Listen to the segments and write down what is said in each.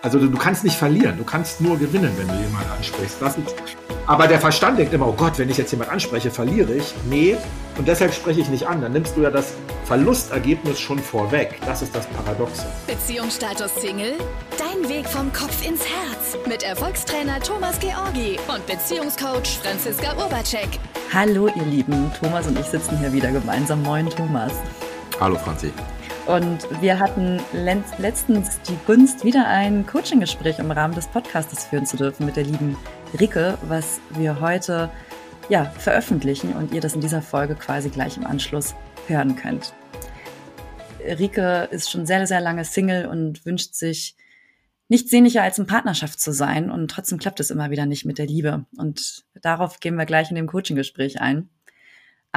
Also du, du, kannst nicht verlieren, du kannst nur gewinnen, wenn du jemanden ansprichst. Das ist, aber der Verstand denkt immer, oh Gott, wenn ich jetzt jemanden anspreche, verliere ich. Nee, und deshalb spreche ich nicht an. Dann nimmst du ja das Verlustergebnis schon vorweg. Das ist das Paradoxe. Beziehungsstatus Single? Dein Weg vom Kopf ins Herz. Mit Erfolgstrainer Thomas Georgi und Beziehungscoach Franziska Urbacek. Hallo ihr Lieben, Thomas und ich sitzen hier wieder gemeinsam. Moin Thomas. Hallo Franzi. Und wir hatten letztens die Gunst, wieder ein Coaching-Gespräch im Rahmen des Podcastes führen zu dürfen mit der lieben Rike, was wir heute ja, veröffentlichen und ihr das in dieser Folge quasi gleich im Anschluss hören könnt. Rike ist schon sehr, sehr lange Single und wünscht sich nichts sehnlicher als in Partnerschaft zu sein und trotzdem klappt es immer wieder nicht mit der Liebe. Und darauf gehen wir gleich in dem Coaching-Gespräch ein.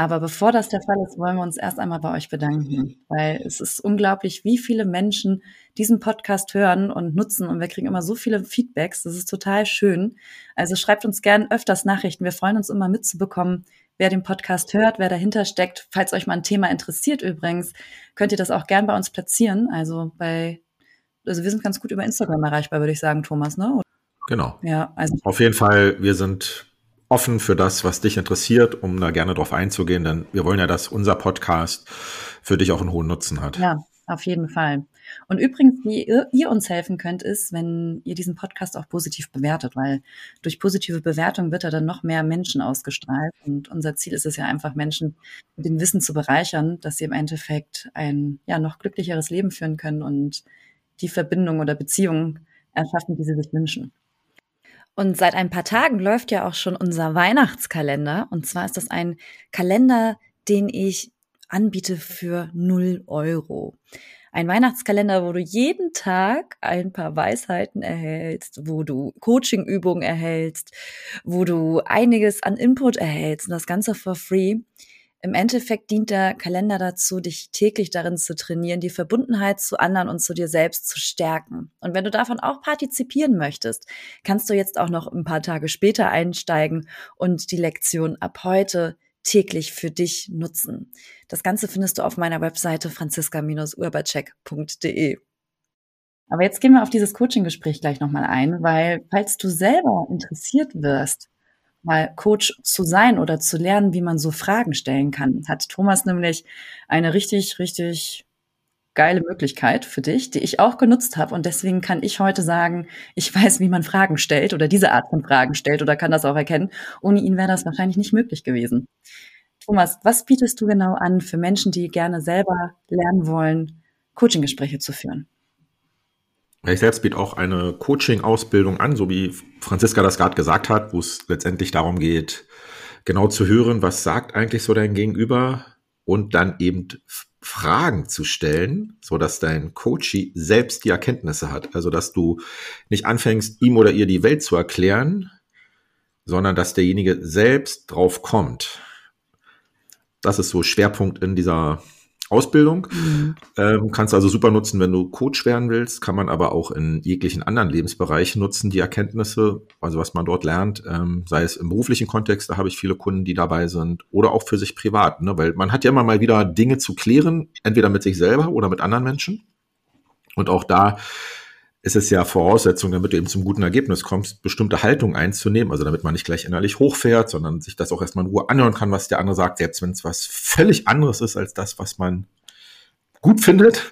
Aber bevor das der Fall ist, wollen wir uns erst einmal bei euch bedanken, weil es ist unglaublich, wie viele Menschen diesen Podcast hören und nutzen und wir kriegen immer so viele Feedbacks. Das ist total schön. Also schreibt uns gern öfters Nachrichten. Wir freuen uns immer mitzubekommen, wer den Podcast hört, wer dahinter steckt. Falls euch mal ein Thema interessiert übrigens, könnt ihr das auch gern bei uns platzieren. Also bei, also wir sind ganz gut über Instagram erreichbar, würde ich sagen, Thomas, ne? Genau. Ja, also. Auf jeden Fall, wir sind offen für das, was dich interessiert, um da gerne drauf einzugehen, denn wir wollen ja, dass unser Podcast für dich auch einen hohen Nutzen hat. Ja, auf jeden Fall. Und übrigens, wie ihr, uns helfen könnt, ist, wenn ihr diesen Podcast auch positiv bewertet, weil durch positive Bewertung wird er dann noch mehr Menschen ausgestrahlt. Und unser Ziel ist es ja einfach, Menschen mit dem Wissen zu bereichern, dass sie im Endeffekt ein ja noch glücklicheres Leben führen können und die Verbindung oder Beziehung erschaffen, die sie sich wünschen. Und seit ein paar Tagen läuft ja auch schon unser Weihnachtskalender. Und zwar ist das ein Kalender, den ich anbiete für 0 Euro. Ein Weihnachtskalender, wo du jeden Tag ein paar Weisheiten erhältst, wo du Coachingübungen erhältst, wo du einiges an Input erhältst und das Ganze for free. Im Endeffekt dient der Kalender dazu, dich täglich darin zu trainieren, die Verbundenheit zu anderen und zu dir selbst zu stärken. Und wenn du davon auch partizipieren möchtest, kannst du jetzt auch noch ein paar Tage später einsteigen und die Lektion ab heute täglich für dich nutzen. Das Ganze findest du auf meiner Webseite franziska-urbacek.de. Aber jetzt gehen wir auf dieses Coaching-Gespräch gleich nochmal ein, weil falls du selber interessiert wirst, mal Coach zu sein oder zu lernen, wie man so Fragen stellen kann, hat Thomas nämlich eine richtig, richtig geile Möglichkeit für dich, die ich auch genutzt habe. Und deswegen kann ich heute sagen, ich weiß, wie man Fragen stellt oder diese Art von Fragen stellt oder kann das auch erkennen. Ohne ihn wäre das wahrscheinlich nicht möglich gewesen. Thomas, was bietest du genau an für Menschen, die gerne selber lernen wollen, Coaching-Gespräche zu führen? Ich selbst biete auch eine Coaching-Ausbildung an, so wie Franziska das gerade gesagt hat, wo es letztendlich darum geht, genau zu hören, was sagt eigentlich so dein Gegenüber und dann eben Fragen zu stellen, so dass dein Coachie selbst die Erkenntnisse hat. Also, dass du nicht anfängst, ihm oder ihr die Welt zu erklären, sondern dass derjenige selbst drauf kommt. Das ist so Schwerpunkt in dieser Ausbildung. Mhm. Ähm, kannst also super nutzen, wenn du Coach werden willst, kann man aber auch in jeglichen anderen Lebensbereichen nutzen, die Erkenntnisse, also was man dort lernt, ähm, sei es im beruflichen Kontext, da habe ich viele Kunden, die dabei sind, oder auch für sich privat, ne? weil man hat ja immer mal wieder Dinge zu klären, entweder mit sich selber oder mit anderen Menschen. Und auch da ist es ja Voraussetzung, damit du eben zum guten Ergebnis kommst, bestimmte Haltung einzunehmen, also damit man nicht gleich innerlich hochfährt, sondern sich das auch erstmal in Ruhe anhören kann, was der andere sagt, selbst wenn es was völlig anderes ist als das, was man gut findet,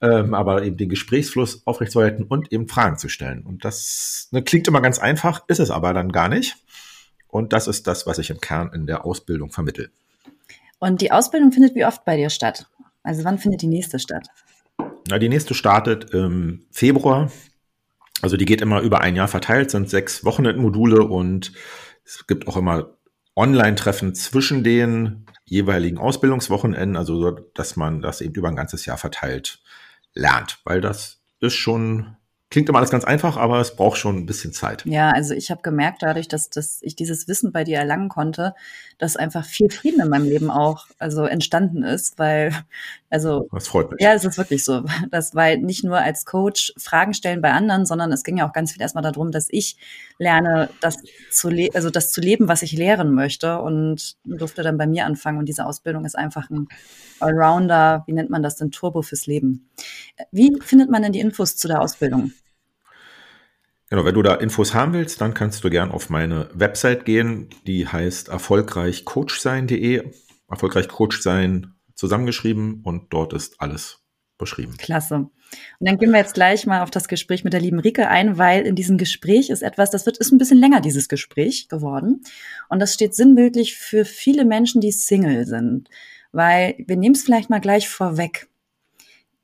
ähm, aber eben den Gesprächsfluss aufrechtzuerhalten und eben Fragen zu stellen. Und das ne, klingt immer ganz einfach, ist es aber dann gar nicht. Und das ist das, was ich im Kern in der Ausbildung vermittel. Und die Ausbildung findet wie oft bei dir statt? Also wann findet die nächste statt? Na, die nächste startet im Februar. Also die geht immer über ein Jahr verteilt, sind sechs Wochenendmodule und es gibt auch immer Online-Treffen zwischen den jeweiligen Ausbildungswochenenden, also so, dass man das eben über ein ganzes Jahr verteilt lernt, weil das ist schon Klingt immer alles ganz einfach, aber es braucht schon ein bisschen Zeit. Ja, also ich habe gemerkt, dadurch, dass, dass ich dieses Wissen bei dir erlangen konnte, dass einfach viel Frieden in meinem Leben auch also entstanden ist, weil also das freut mich. Ja, es ist wirklich so. Das war nicht nur als Coach Fragen stellen bei anderen, sondern es ging ja auch ganz viel erstmal darum, dass ich lerne, das zu le also das zu leben, was ich lehren möchte und durfte dann bei mir anfangen und diese Ausbildung ist einfach ein Allrounder, wie nennt man das denn, Turbo fürs Leben. Wie findet man denn die Infos zu der Ausbildung? Genau, wenn du da Infos haben willst, dann kannst du gern auf meine Website gehen. Die heißt erfolgreichcoachsein.de. Erfolgreich Coach sein zusammengeschrieben und dort ist alles beschrieben. Klasse. Und dann gehen wir jetzt gleich mal auf das Gespräch mit der lieben Rike ein, weil in diesem Gespräch ist etwas, das wird, ist ein bisschen länger, dieses Gespräch geworden. Und das steht sinnbildlich für viele Menschen, die Single sind. Weil wir nehmen es vielleicht mal gleich vorweg.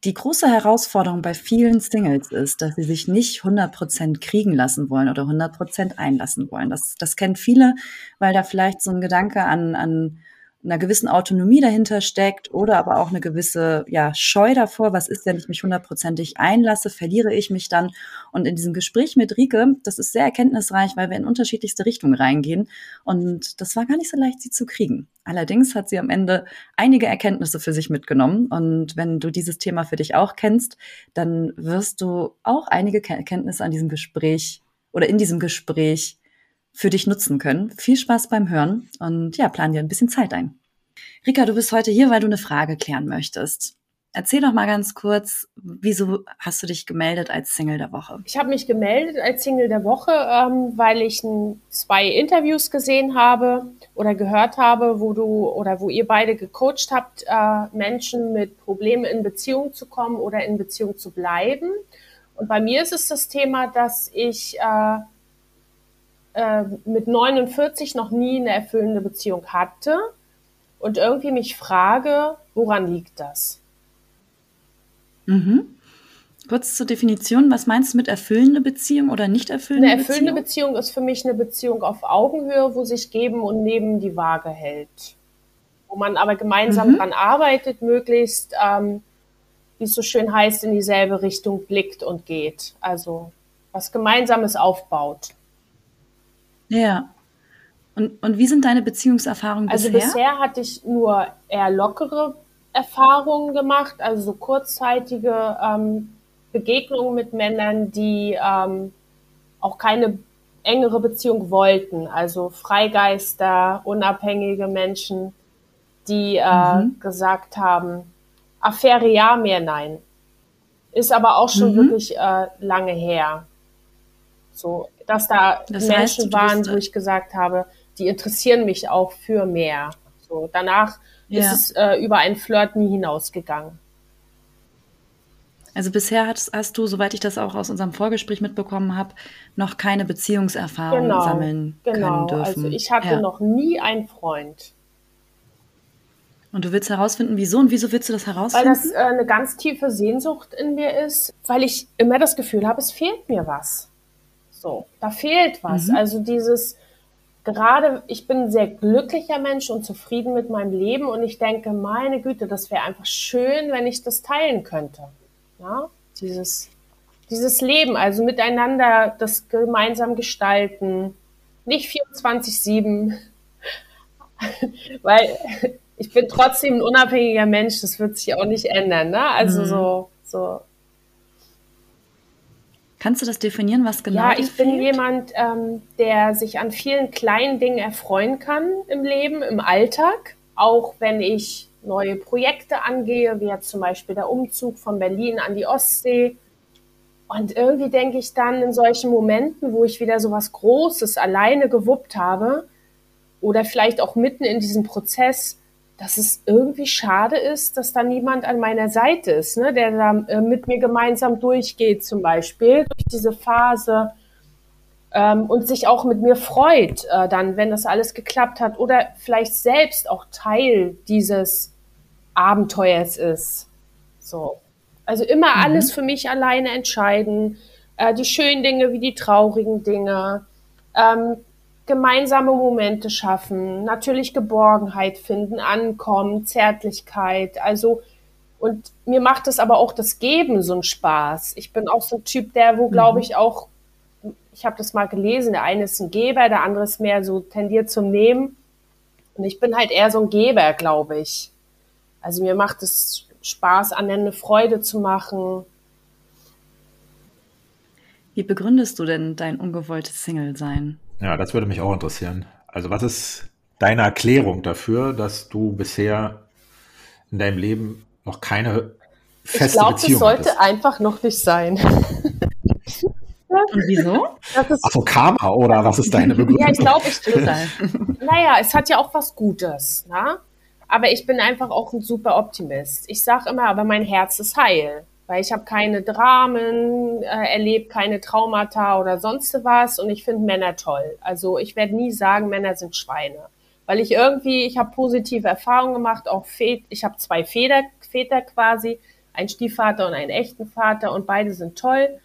Die große Herausforderung bei vielen Singles ist, dass sie sich nicht 100% kriegen lassen wollen oder 100% einlassen wollen. Das, das kennen viele, weil da vielleicht so ein Gedanke an, an einer gewissen Autonomie dahinter steckt oder aber auch eine gewisse ja, Scheu davor, was ist, wenn ich mich hundertprozentig einlasse, verliere ich mich dann. Und in diesem Gespräch mit Rike, das ist sehr erkenntnisreich, weil wir in unterschiedlichste Richtungen reingehen. Und das war gar nicht so leicht, sie zu kriegen. Allerdings hat sie am Ende einige Erkenntnisse für sich mitgenommen. Und wenn du dieses Thema für dich auch kennst, dann wirst du auch einige Erkenntnisse an diesem Gespräch oder in diesem Gespräch für dich nutzen können. Viel Spaß beim Hören und ja, plan dir ein bisschen Zeit ein. Rika, du bist heute hier, weil du eine Frage klären möchtest. Erzähl doch mal ganz kurz, wieso hast du dich gemeldet als Single der Woche? Ich habe mich gemeldet als Single der Woche, ähm, weil ich n, zwei Interviews gesehen habe oder gehört habe, wo du oder wo ihr beide gecoacht habt, äh, Menschen mit Problemen in Beziehung zu kommen oder in Beziehung zu bleiben. Und bei mir ist es das Thema, dass ich äh, äh, mit 49 noch nie eine erfüllende Beziehung hatte und irgendwie mich frage, woran liegt das? Mhm. Kurz zur Definition, was meinst du mit erfüllende Beziehung oder nicht erfüllende Beziehung? Eine erfüllende Beziehung? Beziehung ist für mich eine Beziehung auf Augenhöhe, wo sich geben und neben die Waage hält. Wo man aber gemeinsam mhm. dran arbeitet, möglichst, ähm, wie es so schön heißt, in dieselbe Richtung blickt und geht. Also was Gemeinsames aufbaut. Ja. Und, und wie sind deine Beziehungserfahrungen also bisher? Also bisher hatte ich nur eher lockere Erfahrungen gemacht, also so kurzzeitige ähm, Begegnungen mit Männern, die ähm, auch keine engere Beziehung wollten. Also Freigeister, unabhängige Menschen, die äh, mhm. gesagt haben, Affäre ja, mehr nein. Ist aber auch schon mhm. wirklich äh, lange her. So, dass da das Menschen heißt, waren, wo ich gesagt habe, die interessieren mich auch für mehr. So, danach ja. ist es äh, über ein Flirt nie hinausgegangen. Also bisher hast, hast, du, soweit ich das auch aus unserem Vorgespräch mitbekommen habe, noch keine Beziehungserfahrung genau, sammeln genau. können dürfen. Also ich hatte ja. noch nie einen Freund. Und du willst herausfinden, wieso und wieso willst du das herausfinden? Weil das äh, eine ganz tiefe Sehnsucht in mir ist, weil ich immer das Gefühl habe, es fehlt mir was. So, da fehlt was. Mhm. Also dieses, gerade, ich bin ein sehr glücklicher Mensch und zufrieden mit meinem Leben und ich denke, meine Güte, das wäre einfach schön, wenn ich das teilen könnte. Ja, dieses, dieses Leben, also miteinander das gemeinsam gestalten, nicht 24-7, weil ich bin trotzdem ein unabhängiger Mensch, das wird sich auch nicht ändern, ne? Also mhm. so, so Kannst du das definieren, was genau Ja, ich bin jemand, ähm, der sich an vielen kleinen Dingen erfreuen kann im Leben, im Alltag. Auch wenn ich neue Projekte angehe, wie jetzt zum Beispiel der Umzug von Berlin an die Ostsee. Und irgendwie denke ich dann in solchen Momenten, wo ich wieder so was Großes alleine gewuppt habe oder vielleicht auch mitten in diesem Prozess, dass es irgendwie schade ist, dass da niemand an meiner Seite ist, ne, der da äh, mit mir gemeinsam durchgeht, zum Beispiel durch diese Phase ähm, und sich auch mit mir freut, äh, dann, wenn das alles geklappt hat oder vielleicht selbst auch Teil dieses Abenteuers ist. So. Also immer mhm. alles für mich alleine entscheiden, äh, die schönen Dinge wie die traurigen Dinge. Ähm, gemeinsame Momente schaffen, natürlich Geborgenheit finden, Ankommen, Zärtlichkeit. Also und mir macht es aber auch das Geben so einen Spaß. Ich bin auch so ein Typ, der, wo glaube mhm. ich auch, ich habe das mal gelesen, der eine ist ein Geber, der andere ist mehr so tendiert zum Nehmen. Und ich bin halt eher so ein Geber, glaube ich. Also mir macht es Spaß, anderen eine Freude zu machen. Wie begründest du denn dein ungewolltes Single-Sein? Ja, das würde mich auch interessieren. Also was ist deine Erklärung dafür, dass du bisher in deinem Leben noch keine feste ich glaub, Beziehung? Ich glaube, das sollte einfach noch nicht sein. Und wieso? Das ist, Ach Karma oder was ist deine Begründung? Ja, ich glaube, ich Naja, es hat ja auch was Gutes. Ne? Aber ich bin einfach auch ein super Optimist. Ich sage immer, aber mein Herz ist heil. Weil ich habe keine Dramen äh, erlebt, keine Traumata oder sonst was. Und ich finde Männer toll. Also ich werde nie sagen, Männer sind Schweine. Weil ich irgendwie, ich habe positive Erfahrungen gemacht, auch Väter, ich habe zwei Väter, Väter quasi, einen Stiefvater und einen echten Vater und beide sind toll.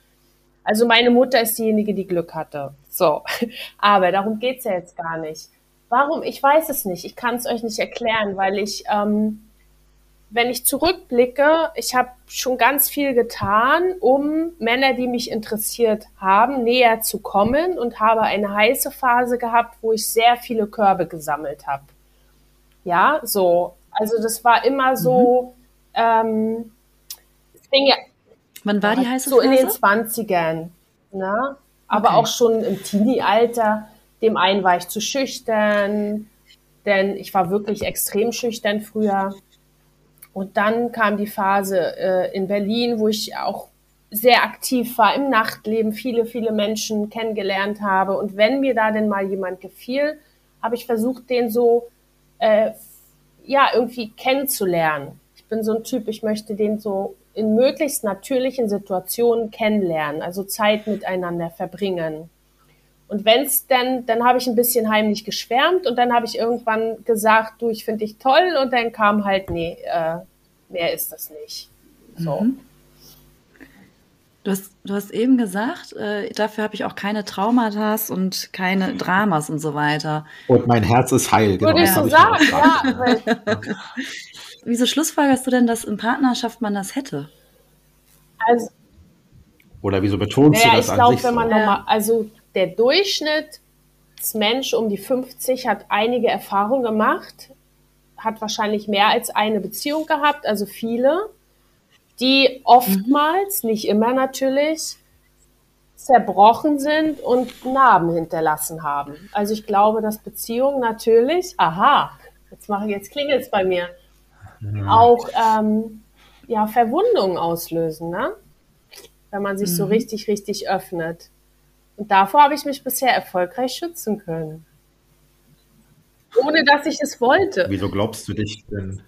Also meine Mutter ist diejenige, die Glück hatte. So, aber darum geht's ja jetzt gar nicht. Warum? Ich weiß es nicht. Ich kann es euch nicht erklären, weil ich, ähm, wenn ich zurückblicke, ich habe schon ganz viel getan, um Männer, die mich interessiert haben, näher zu kommen und habe eine heiße Phase gehabt, wo ich sehr viele Körbe gesammelt habe. Ja, so. Also das war immer so. Mhm. Ähm, ja, Wann war die heiße Phase? So in den 20ern. Ne? Aber okay. auch schon im Teenie-Alter dem einen war ich zu schüchtern, denn ich war wirklich extrem schüchtern früher. Und dann kam die Phase äh, in Berlin, wo ich auch sehr aktiv war im Nachtleben, viele, viele Menschen kennengelernt habe. Und wenn mir da denn mal jemand gefiel, habe ich versucht, den so äh, ja irgendwie kennenzulernen. Ich bin so ein Typ, ich möchte den so in möglichst natürlichen Situationen kennenlernen, also Zeit miteinander verbringen. Und wenn es dann, dann habe ich ein bisschen heimlich geschwärmt und dann habe ich irgendwann gesagt, du, ich finde dich toll und dann kam halt, nee, äh, mehr ist das nicht. So. Mhm. Du hast, du hast eben gesagt, äh, dafür habe ich auch keine Traumata und keine Dramas und so weiter. Und mein Herz ist heil. Genau, Würde ich so sagen, ja. Wieso schlussfolgerst du denn, dass in Partnerschaft man das hätte? Also, Oder wieso betonst naja, du das ich glaube, wenn man so? nochmal, also der Durchschnittsmensch um die 50 hat einige Erfahrungen gemacht, hat wahrscheinlich mehr als eine Beziehung gehabt, also viele, die oftmals, mhm. nicht immer natürlich, zerbrochen sind und Narben hinterlassen haben. Also ich glaube, dass Beziehungen natürlich, aha, jetzt mache ich jetzt klingelt es bei mir, mhm. auch ähm, ja Verwundungen auslösen, ne? Wenn man sich mhm. so richtig, richtig öffnet. Und davor habe ich mich bisher erfolgreich schützen können. Ohne dass ich es wollte. Wieso glaubst du dich denn?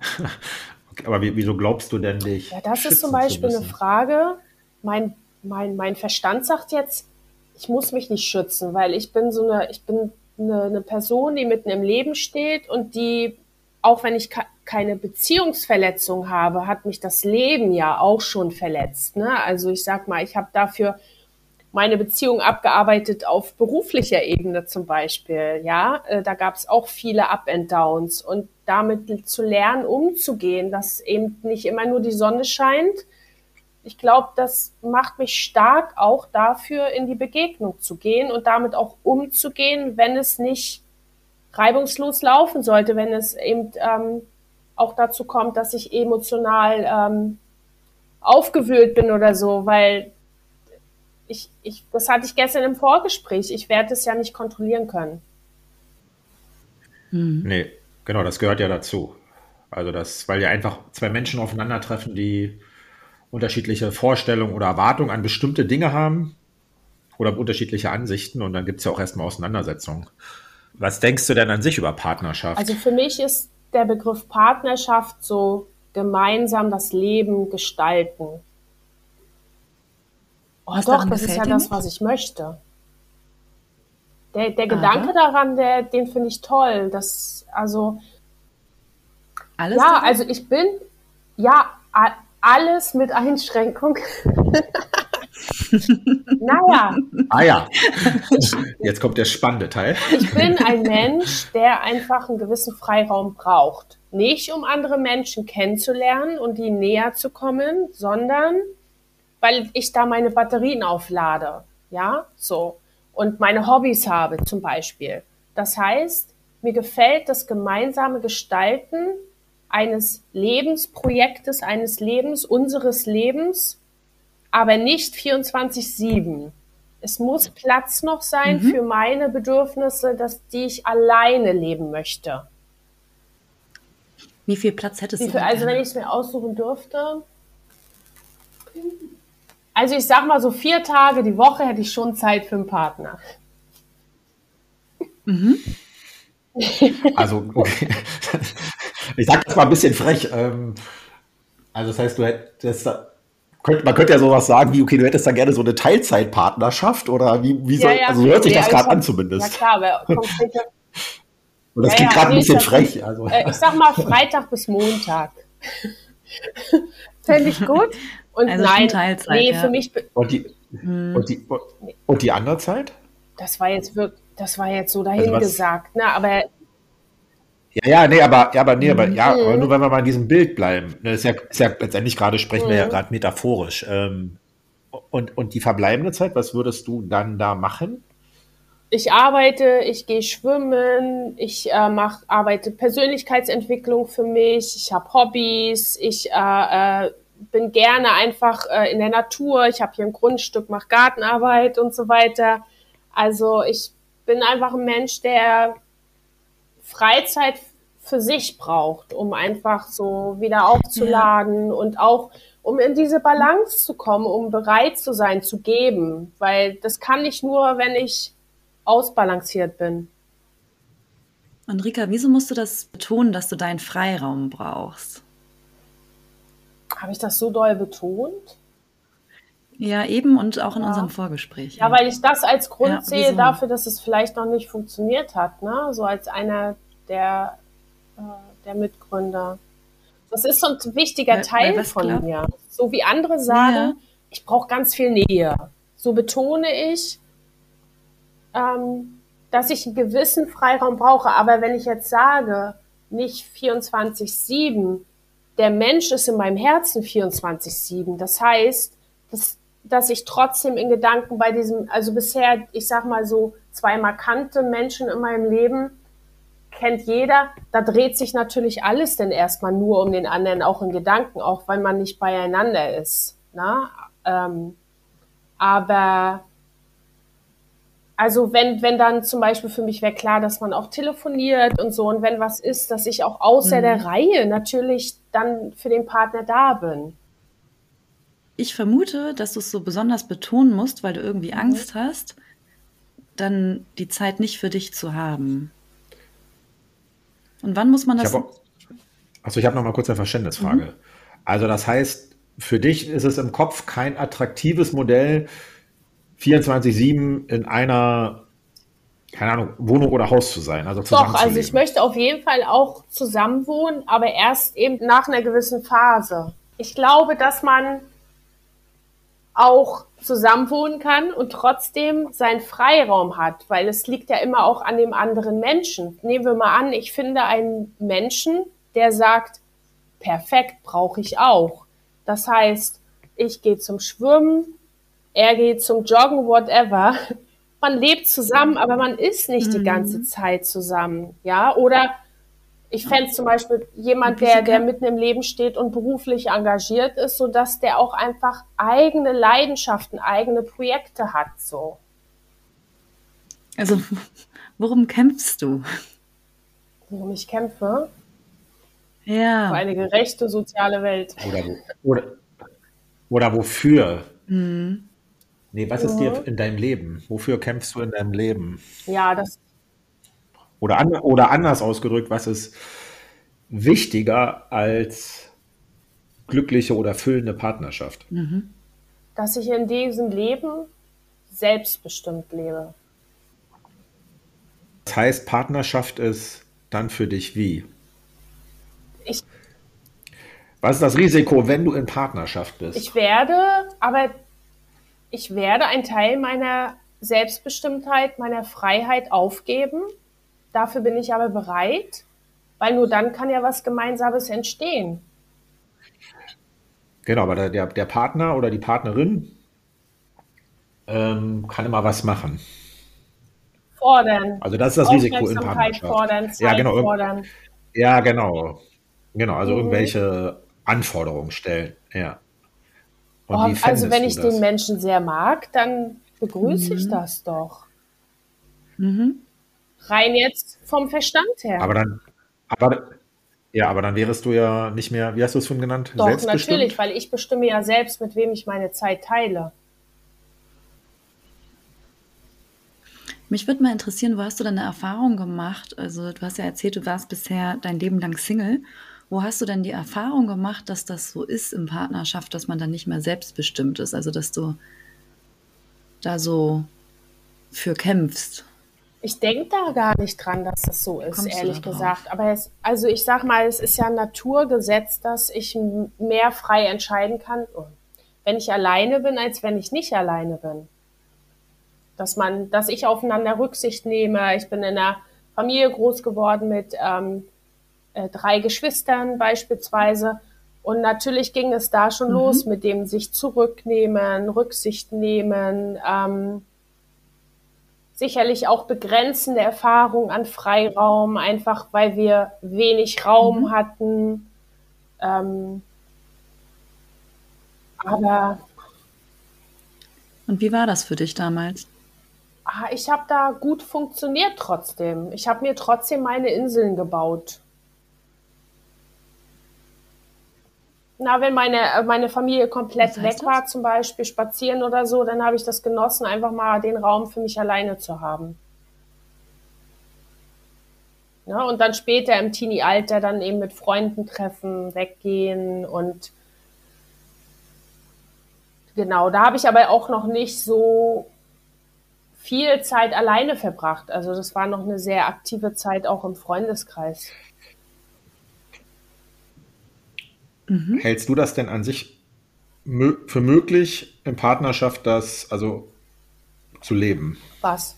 okay, aber wieso glaubst du denn dich? Ja, das ist zum Beispiel eine Frage. Mein, mein, mein Verstand sagt jetzt, ich muss mich nicht schützen, weil ich bin so eine, ich bin eine, eine Person, die mitten im Leben steht und die, auch wenn ich keine Beziehungsverletzung habe, hat mich das Leben ja auch schon verletzt. Ne? Also ich sag mal, ich habe dafür meine Beziehung abgearbeitet auf beruflicher Ebene zum Beispiel. Ja, äh, da gab es auch viele Up and Downs und damit zu lernen, umzugehen, dass eben nicht immer nur die Sonne scheint. Ich glaube, das macht mich stark auch dafür, in die Begegnung zu gehen und damit auch umzugehen, wenn es nicht reibungslos laufen sollte, wenn es eben ähm, auch dazu kommt, dass ich emotional ähm, aufgewühlt bin oder so, weil ich, ich, das hatte ich gestern im Vorgespräch. Ich werde es ja nicht kontrollieren können. Mhm. Nee, genau, das gehört ja dazu. Also das, weil ja einfach zwei Menschen aufeinandertreffen, die unterschiedliche Vorstellungen oder Erwartungen an bestimmte Dinge haben oder unterschiedliche Ansichten und dann gibt es ja auch erstmal Auseinandersetzungen. Was denkst du denn an sich über Partnerschaft? Also für mich ist der Begriff Partnerschaft so gemeinsam das Leben gestalten. Oh, was doch, das ist ja das, was ich möchte. Der, der Gedanke daran, der, den finde ich toll. Das, also. Alles? Ja, daran? also ich bin, ja, alles mit Einschränkung. naja. Ah ja. Jetzt kommt der spannende Teil. Ich bin ein Mensch, der einfach einen gewissen Freiraum braucht. Nicht um andere Menschen kennenzulernen und ihnen näher zu kommen, sondern weil ich da meine Batterien auflade. Ja, so. Und meine Hobbys habe zum Beispiel. Das heißt, mir gefällt das gemeinsame Gestalten eines Lebensprojektes, eines Lebens, unseres Lebens, aber nicht 24-7. Es muss Platz noch sein mhm. für meine Bedürfnisse, dass die ich alleine leben möchte. Wie viel Platz hättest Wie viel, du? Also wenn ich es mir aussuchen dürfte, Also ich sag mal so vier Tage die Woche hätte ich schon Zeit für einen Partner. Mhm. Also, okay. Ich sag das mal ein bisschen frech. Ähm, also, das heißt, du hättest da, man könnte ja sowas sagen wie, okay, du hättest da gerne so eine Teilzeitpartnerschaft oder wie, wie soll, ja, ja, also hört sich nee, das gerade an zumindest. Ja klar, aber. Und das ja, klingt gerade ein bisschen frech. Also. Äh, ich sag mal Freitag bis Montag. Fände ich gut. Und also nein, Teilzeit, nee, für mich. Und die, hm. und, die, und die andere Zeit? Das war jetzt wirklich, das war jetzt so dahingesagt, also ne? Aber ja, ja, nee, aber, ja, aber, nee, aber, ja, mhm. aber nur wenn wir mal in diesem Bild bleiben. Das ist ja, ist ja letztendlich gerade sprechen mhm. wir ja mhm. gerade metaphorisch. Ähm, und, und die verbleibende Zeit, was würdest du dann da machen? Ich arbeite, ich gehe schwimmen, ich äh, mach, arbeite Persönlichkeitsentwicklung für mich, ich habe Hobbys, ich äh, äh, bin gerne einfach äh, in der Natur, ich habe hier ein Grundstück, mache Gartenarbeit und so weiter. Also ich bin einfach ein Mensch, der Freizeit für sich braucht, um einfach so wieder aufzuladen ja. und auch um in diese Balance zu kommen, um bereit zu sein, zu geben. Weil das kann ich nur, wenn ich ausbalanciert bin. Und Rika, wieso musst du das betonen, dass du deinen Freiraum brauchst? Habe ich das so doll betont? Ja, eben und auch in ja. unserem Vorgespräch. Ja, weil ich das als Grund ja, sehe dafür, dass es vielleicht noch nicht funktioniert hat, ne? So als einer der, äh, der Mitgründer. Das ist so ein wichtiger Teil weil von klappt? mir. So wie andere sagen, ja. ich brauche ganz viel Nähe. So betone ich, ähm, dass ich einen gewissen Freiraum brauche. Aber wenn ich jetzt sage, nicht 24-7, der Mensch ist in meinem Herzen 24-7. Das heißt, dass dass ich trotzdem in Gedanken bei diesem, also bisher, ich sag mal so, zwei markante Menschen in meinem Leben kennt jeder. Da dreht sich natürlich alles denn erstmal nur um den anderen, auch in Gedanken, auch wenn man nicht beieinander ist. Ne? Ähm, aber also wenn, wenn dann zum Beispiel für mich wäre klar, dass man auch telefoniert und so und wenn was ist, dass ich auch außer mhm. der Reihe natürlich dann für den Partner da bin. Ich vermute, dass du es so besonders betonen musst, weil du irgendwie mhm. Angst hast, dann die Zeit nicht für dich zu haben. Und wann muss man das? Ich hab, also ich habe noch mal kurz eine Verständnisfrage. Mhm. Also das heißt, für dich ist es im Kopf kein attraktives Modell, 24/7 in einer keine Ahnung, Wohnung oder Haus zu sein. Also Doch, also ich möchte auf jeden Fall auch zusammen wohnen, aber erst eben nach einer gewissen Phase. Ich glaube, dass man auch zusammenwohnen kann und trotzdem seinen Freiraum hat, weil es liegt ja immer auch an dem anderen Menschen. Nehmen wir mal an, ich finde einen Menschen, der sagt, perfekt, brauche ich auch. Das heißt, ich gehe zum Schwimmen, er geht zum Joggen, whatever. Man lebt zusammen, aber man ist nicht mhm. die ganze Zeit zusammen, ja? Oder ich fände zum Beispiel jemand, der, der mitten im Leben steht und beruflich engagiert ist, so dass der auch einfach eigene Leidenschaften, eigene Projekte hat, so. Also, worum kämpfst du? Worum ich kämpfe? Ja. Für eine gerechte soziale Welt. Oder, oder, oder wofür? Mhm. Nee, was ist dir mhm. in deinem Leben? Wofür kämpfst du in deinem Leben? Ja, das oder, an, oder anders ausgedrückt, was ist wichtiger als glückliche oder füllende Partnerschaft? Mhm. Dass ich in diesem Leben selbstbestimmt lebe. Das heißt, Partnerschaft ist dann für dich wie? Ich, Was ist das Risiko, wenn du in Partnerschaft bist? Ich werde, aber ich werde einen Teil meiner Selbstbestimmtheit, meiner Freiheit aufgeben Dafür bin ich aber bereit, weil nur dann kann ja was Gemeinsames entstehen. Genau, aber der, der Partner oder die Partnerin ähm, kann immer was machen. Fordern. Also das ist das Risiko in Partnerschaft. Fordern, Zeit ja, genau. fordern. Ja, genau. Genau, also mhm. irgendwelche Anforderungen stellen. Ja. Oh, also wenn ich den Menschen sehr mag, dann begrüße mhm. ich das doch. Mhm. Rein jetzt vom Verstand her. Aber dann, aber, Ja, aber dann wärest du ja nicht mehr, wie hast du es schon genannt? Doch, natürlich, weil ich bestimme ja selbst, mit wem ich meine Zeit teile. Mich würde mal interessieren, wo hast du denn eine Erfahrung gemacht? Also du hast ja erzählt, du warst bisher dein Leben lang Single. Wo hast du denn die Erfahrung gemacht, dass das so ist in Partnerschaft, dass man dann nicht mehr selbstbestimmt ist? Also dass du da so für kämpfst? Ich denke da gar nicht dran, dass das so ist, ehrlich gesagt. Aber es, also ich sag mal, es ist ja ein Naturgesetz, dass ich mehr frei entscheiden kann, wenn ich alleine bin, als wenn ich nicht alleine bin. Dass man, dass ich aufeinander Rücksicht nehme. Ich bin in einer Familie groß geworden mit ähm, äh, drei Geschwistern beispielsweise. Und natürlich ging es da schon mhm. los mit dem sich zurücknehmen, Rücksicht nehmen, ähm, sicherlich auch begrenzende Erfahrung an Freiraum, einfach weil wir wenig Raum mhm. hatten. Ähm, aber. Und wie war das für dich damals? Ah, ich habe da gut funktioniert trotzdem. Ich habe mir trotzdem meine Inseln gebaut. Na, wenn meine, äh, meine Familie komplett weg das? war, zum Beispiel spazieren oder so, dann habe ich das genossen, einfach mal den Raum für mich alleine zu haben. Ja, und dann später im Teenie-Alter dann eben mit Freunden treffen, weggehen und genau, da habe ich aber auch noch nicht so viel Zeit alleine verbracht. Also das war noch eine sehr aktive Zeit auch im Freundeskreis. Mhm. Hältst du das denn an sich für möglich, in Partnerschaft das also zu leben? Was?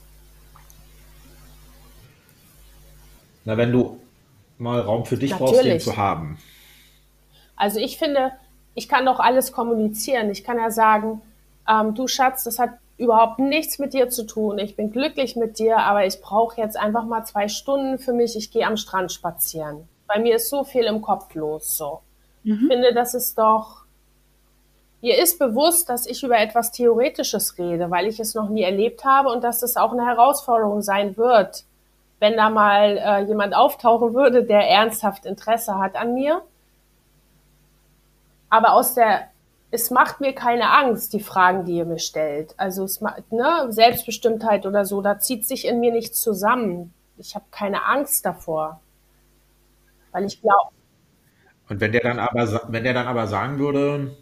Na, wenn du mal Raum für dich Natürlich. brauchst, den zu haben. Also ich finde, ich kann doch alles kommunizieren. Ich kann ja sagen, ähm, du Schatz, das hat überhaupt nichts mit dir zu tun. Ich bin glücklich mit dir, aber ich brauche jetzt einfach mal zwei Stunden für mich. Ich gehe am Strand spazieren. Bei mir ist so viel im Kopf los, so. Mhm. Ich finde, das ist doch, mir ist bewusst, dass ich über etwas Theoretisches rede, weil ich es noch nie erlebt habe und dass es auch eine Herausforderung sein wird, wenn da mal äh, jemand auftauchen würde, der ernsthaft Interesse hat an mir. Aber aus der, es macht mir keine Angst, die Fragen, die ihr mir stellt. Also es ne, Selbstbestimmtheit oder so, da zieht sich in mir nichts zusammen. Ich habe keine Angst davor. Weil ich glaube, und wenn der dann aber, wenn der dann aber sagen würde,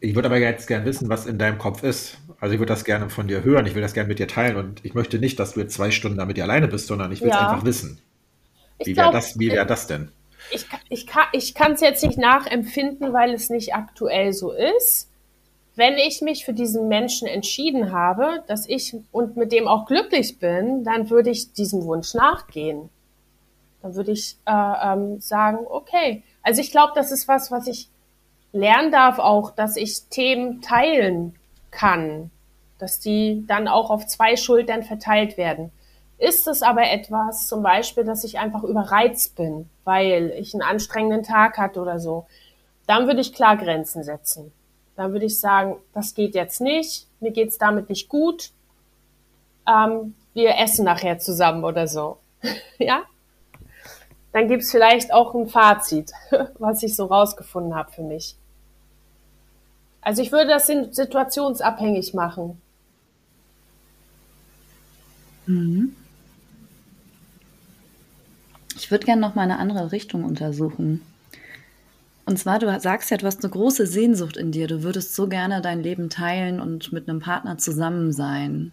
ich würde aber jetzt gerne wissen, was in deinem Kopf ist. Also ich würde das gerne von dir hören, ich will das gerne mit dir teilen und ich möchte nicht, dass du jetzt zwei Stunden damit alleine bist, sondern ich will es ja. einfach wissen. Wie wäre das, wär das denn? Ich, ich kann es jetzt nicht nachempfinden, weil es nicht aktuell so ist. Wenn ich mich für diesen Menschen entschieden habe, dass ich und mit dem auch glücklich bin, dann würde ich diesem Wunsch nachgehen. Dann würde ich äh, ähm, sagen, okay. Also ich glaube, das ist was, was ich lernen darf auch, dass ich Themen teilen kann, dass die dann auch auf zwei Schultern verteilt werden. Ist es aber etwas, zum Beispiel, dass ich einfach überreizt bin, weil ich einen anstrengenden Tag hatte oder so, dann würde ich klar Grenzen setzen. Dann würde ich sagen, das geht jetzt nicht, mir geht's damit nicht gut, ähm, wir essen nachher zusammen oder so. ja, dann gibt es vielleicht auch ein Fazit, was ich so rausgefunden habe für mich. Also ich würde das situationsabhängig machen. Mhm. Ich würde gerne noch mal eine andere Richtung untersuchen. Und zwar, du sagst ja, du hast eine große Sehnsucht in dir. Du würdest so gerne dein Leben teilen und mit einem Partner zusammen sein.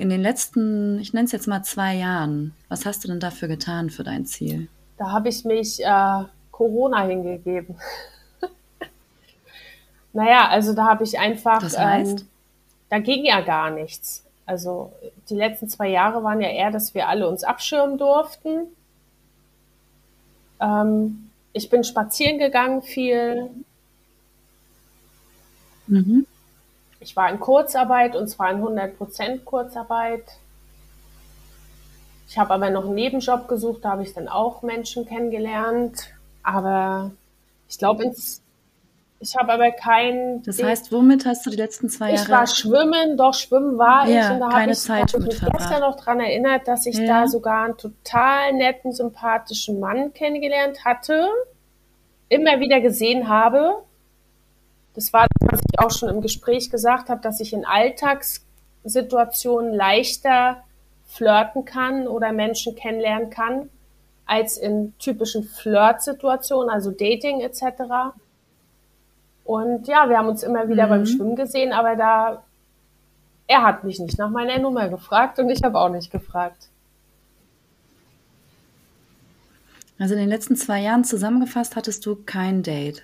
In den letzten, ich nenne es jetzt mal zwei Jahren, was hast du denn dafür getan für dein Ziel? Da habe ich mich äh, Corona hingegeben. naja, also da habe ich einfach, das heißt? ähm, da ging ja gar nichts. Also die letzten zwei Jahre waren ja eher, dass wir alle uns abschirmen durften. Ähm, ich bin spazieren gegangen viel. Mhm. Ich war in Kurzarbeit und zwar in 100 Prozent Kurzarbeit. Ich habe aber noch einen Nebenjob gesucht, da habe ich dann auch Menschen kennengelernt. Aber ich glaube, ins Ich habe aber kein. Das heißt, womit hast du die letzten zwei Jahre? Ich war schwimmen, doch schwimmen war ja, ich. Und da habe ich, Zeit hab ich mich gestern noch daran erinnert, dass ich ja. da sogar einen total netten, sympathischen Mann kennengelernt hatte, immer wieder gesehen habe. Das war, was ich auch schon im Gespräch gesagt habe, dass ich in Alltagssituationen leichter flirten kann oder Menschen kennenlernen kann, als in typischen Flirt-Situationen, also Dating etc. Und ja, wir haben uns immer wieder mhm. beim Schwimmen gesehen, aber da, er hat mich nicht nach meiner Nummer gefragt und ich habe auch nicht gefragt. Also in den letzten zwei Jahren zusammengefasst hattest du kein Date?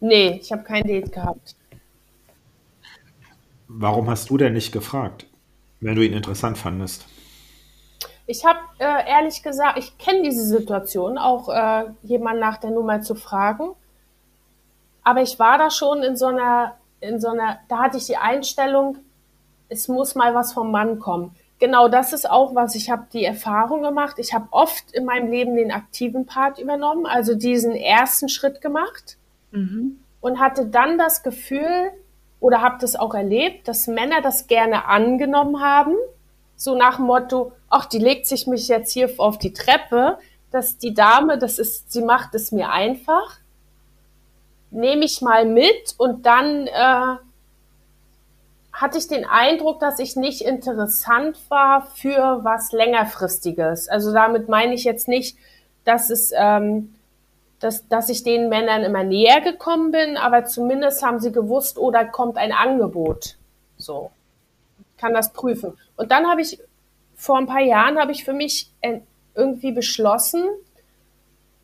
Nee, ich habe kein Date gehabt. Warum hast du denn nicht gefragt, wenn du ihn interessant fandest? Ich habe äh, ehrlich gesagt, ich kenne diese Situation, auch äh, jemanden nach der Nummer zu fragen. Aber ich war da schon in so einer, in so einer, da hatte ich die Einstellung, es muss mal was vom Mann kommen. Genau das ist auch was, ich habe die Erfahrung gemacht. Ich habe oft in meinem Leben den aktiven Part übernommen, also diesen ersten Schritt gemacht mhm. und hatte dann das Gefühl oder habe das auch erlebt, dass Männer das gerne angenommen haben, so nach dem Motto, ach, die legt sich mich jetzt hier auf die Treppe, dass die Dame, das ist, sie macht es mir einfach nehme ich mal mit und dann äh, hatte ich den Eindruck, dass ich nicht interessant war für was längerfristiges. Also damit meine ich jetzt nicht, dass es, ähm, dass, dass ich den Männern immer näher gekommen bin, aber zumindest haben sie gewusst, oh, da kommt ein Angebot. So, ich kann das prüfen. Und dann habe ich vor ein paar Jahren habe ich für mich irgendwie beschlossen,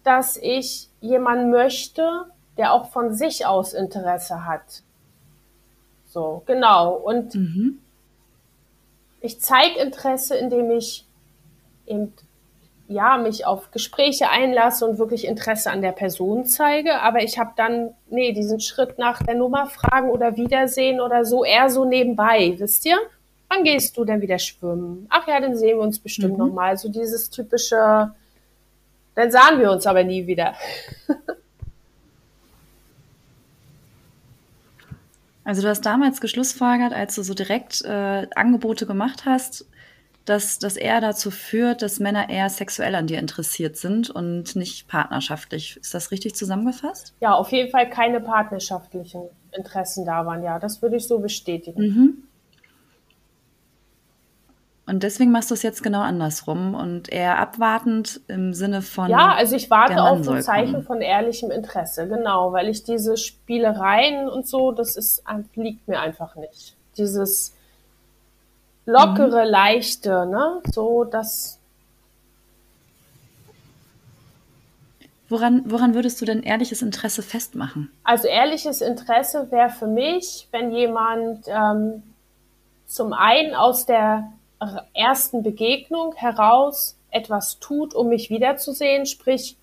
dass ich jemanden möchte, der auch von sich aus Interesse hat. So, genau. Und mhm. ich zeige Interesse, indem ich eben, ja, mich auf Gespräche einlasse und wirklich Interesse an der Person zeige. Aber ich habe dann, nee, diesen Schritt nach der Nummer fragen oder Wiedersehen oder so eher so nebenbei, wisst ihr? Wann gehst du denn wieder schwimmen? Ach ja, dann sehen wir uns bestimmt mhm. nochmal. So dieses typische, dann sahen wir uns aber nie wieder. Also du hast damals geschlussfolgert, als du so direkt äh, Angebote gemacht hast, dass das eher dazu führt, dass Männer eher sexuell an dir interessiert sind und nicht partnerschaftlich. Ist das richtig zusammengefasst? Ja, auf jeden Fall keine partnerschaftlichen Interessen da waren. Ja, das würde ich so bestätigen. Mhm. Und deswegen machst du es jetzt genau andersrum und eher abwartend im Sinne von. Ja, also ich warte auf ein Zeichen kommen. von ehrlichem Interesse, genau, weil ich diese Spielereien und so, das ist, liegt mir einfach nicht. Dieses lockere, mhm. leichte, ne, so, das. Woran, woran würdest du denn ehrliches Interesse festmachen? Also ehrliches Interesse wäre für mich, wenn jemand ähm, zum einen aus der ersten Begegnung heraus etwas tut, um mich wiederzusehen, sprich,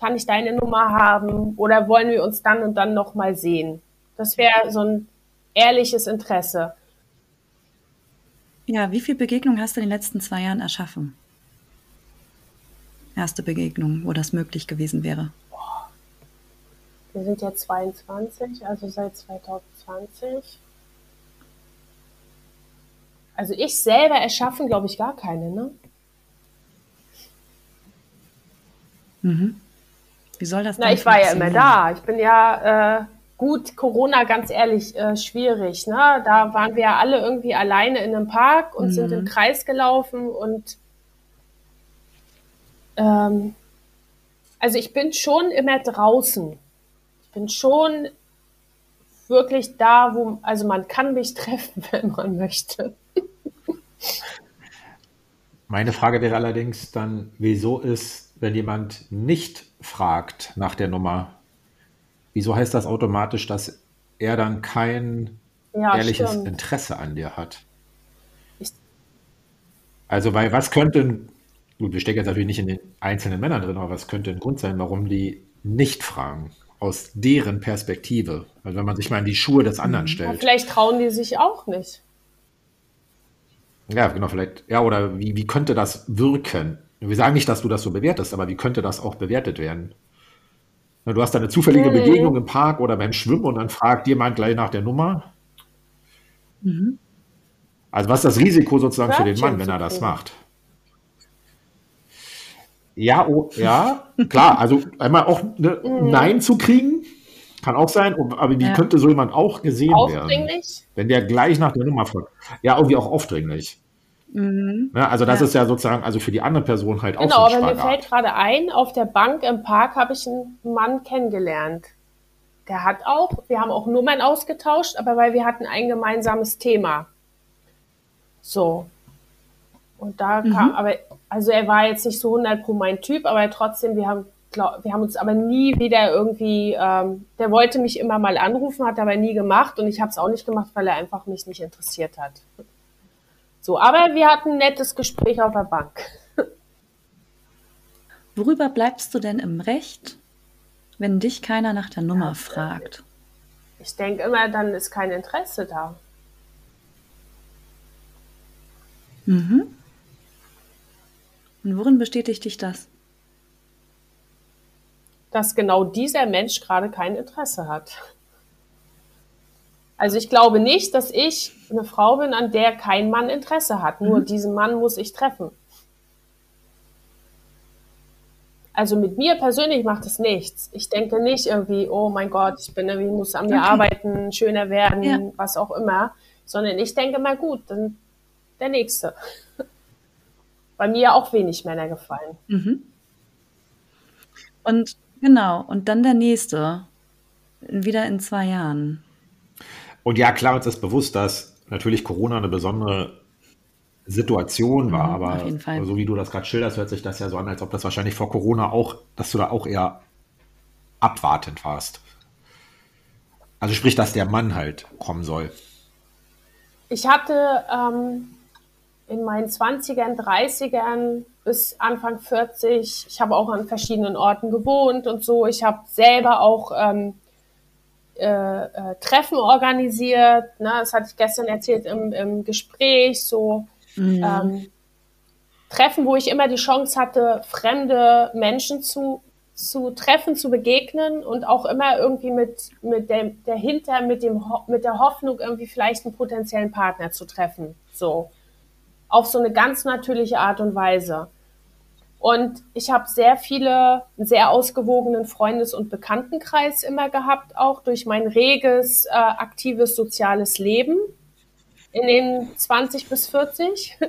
kann ich deine Nummer haben oder wollen wir uns dann und dann nochmal sehen? Das wäre so ein ehrliches Interesse. Ja, wie viele Begegnungen hast du in den letzten zwei Jahren erschaffen? Erste Begegnung, wo das möglich gewesen wäre. Wir sind ja 22, also seit 2020. Also ich selber erschaffen, glaube ich, gar keine, ne? Mhm. Wie soll das Na, ich war ja immer da. Ich bin ja äh, gut, Corona, ganz ehrlich, äh, schwierig. Ne? Da waren wir ja alle irgendwie alleine in einem Park und mhm. sind im Kreis gelaufen und ähm, also ich bin schon immer draußen. Ich bin schon wirklich da, wo, also man kann mich treffen, wenn man möchte. Meine Frage wäre allerdings dann, wieso ist, wenn jemand nicht fragt nach der Nummer, wieso heißt das automatisch, dass er dann kein ja, ehrliches stimmt. Interesse an dir hat? Also, weil was könnte, gut, wir stecken jetzt natürlich nicht in den einzelnen Männern drin, aber was könnte ein Grund sein, warum die nicht fragen? Aus deren Perspektive. Also, wenn man sich mal in die Schuhe des anderen mhm. stellt. Ja, vielleicht trauen die sich auch nicht. Ja, genau, vielleicht. Ja, oder wie, wie könnte das wirken? Wir sagen nicht, dass du das so bewertest, aber wie könnte das auch bewertet werden? Du hast eine zufällige mhm. Begegnung im Park oder beim Schwimmen und dann fragt jemand gleich nach der Nummer. Mhm. Also was ist das Risiko sozusagen für den Mann, wenn er das macht? Ja, oh, ja, klar. Also einmal auch ne, mhm. Nein zu kriegen, kann auch sein, aber wie ja. könnte so jemand auch gesehen werden? Wenn der gleich nach der Nummer fragt. Ja, irgendwie auch aufdringlich. Mhm. Ja, also das ja. ist ja sozusagen also für die andere Person halt genau, auch so Genau, aber mir fällt gerade ein, auf der Bank im Park habe ich einen Mann kennengelernt. Der hat auch, wir haben auch Nummern ausgetauscht, aber weil wir hatten ein gemeinsames Thema. So. Und da mhm. kam, aber, also er war jetzt nicht so 100 pro mein Typ, aber trotzdem, wir haben, glaub, wir haben uns aber nie wieder irgendwie, ähm, der wollte mich immer mal anrufen, hat aber nie gemacht und ich habe es auch nicht gemacht, weil er einfach mich nicht interessiert hat. So, aber wir hatten ein nettes Gespräch auf der Bank. Worüber bleibst du denn im Recht, wenn dich keiner nach der Nummer fragt? Ich denke immer, dann ist kein Interesse da. Mhm. Und worin bestätigt dich das? Dass genau dieser Mensch gerade kein Interesse hat. Also ich glaube nicht, dass ich eine Frau bin, an der kein Mann Interesse hat. Nur mhm. diesen Mann muss ich treffen. Also mit mir persönlich macht es nichts. Ich denke nicht irgendwie, oh mein Gott, ich bin irgendwie, muss an mir okay. arbeiten, schöner werden, ja. was auch immer. Sondern ich denke mal, gut, dann der nächste. Bei mir auch wenig Männer gefallen. Mhm. Und genau, und dann der nächste. Wieder in zwei Jahren. Und ja, klar, uns ist bewusst, dass natürlich Corona eine besondere Situation war, mhm, aber so wie du das gerade schilderst, hört sich das ja so an, als ob das wahrscheinlich vor Corona auch, dass du da auch eher abwartend warst. Also sprich, dass der Mann halt kommen soll. Ich hatte ähm, in meinen 20ern, 30ern bis Anfang 40, ich habe auch an verschiedenen Orten gewohnt und so. Ich habe selber auch ähm, äh, äh, Treffen organisiert. Ne? Das hatte ich gestern erzählt im, im Gespräch. So mhm. ähm, Treffen, wo ich immer die Chance hatte, fremde Menschen zu, zu treffen, zu begegnen und auch immer irgendwie mit, mit dem, dahinter, mit dem, mit der Hoffnung, irgendwie vielleicht einen potenziellen Partner zu treffen. So. Auf so eine ganz natürliche Art und Weise. Und ich habe sehr viele, sehr ausgewogenen Freundes- und Bekanntenkreis immer gehabt, auch durch mein reges, äh, aktives soziales Leben in den 20 bis 40.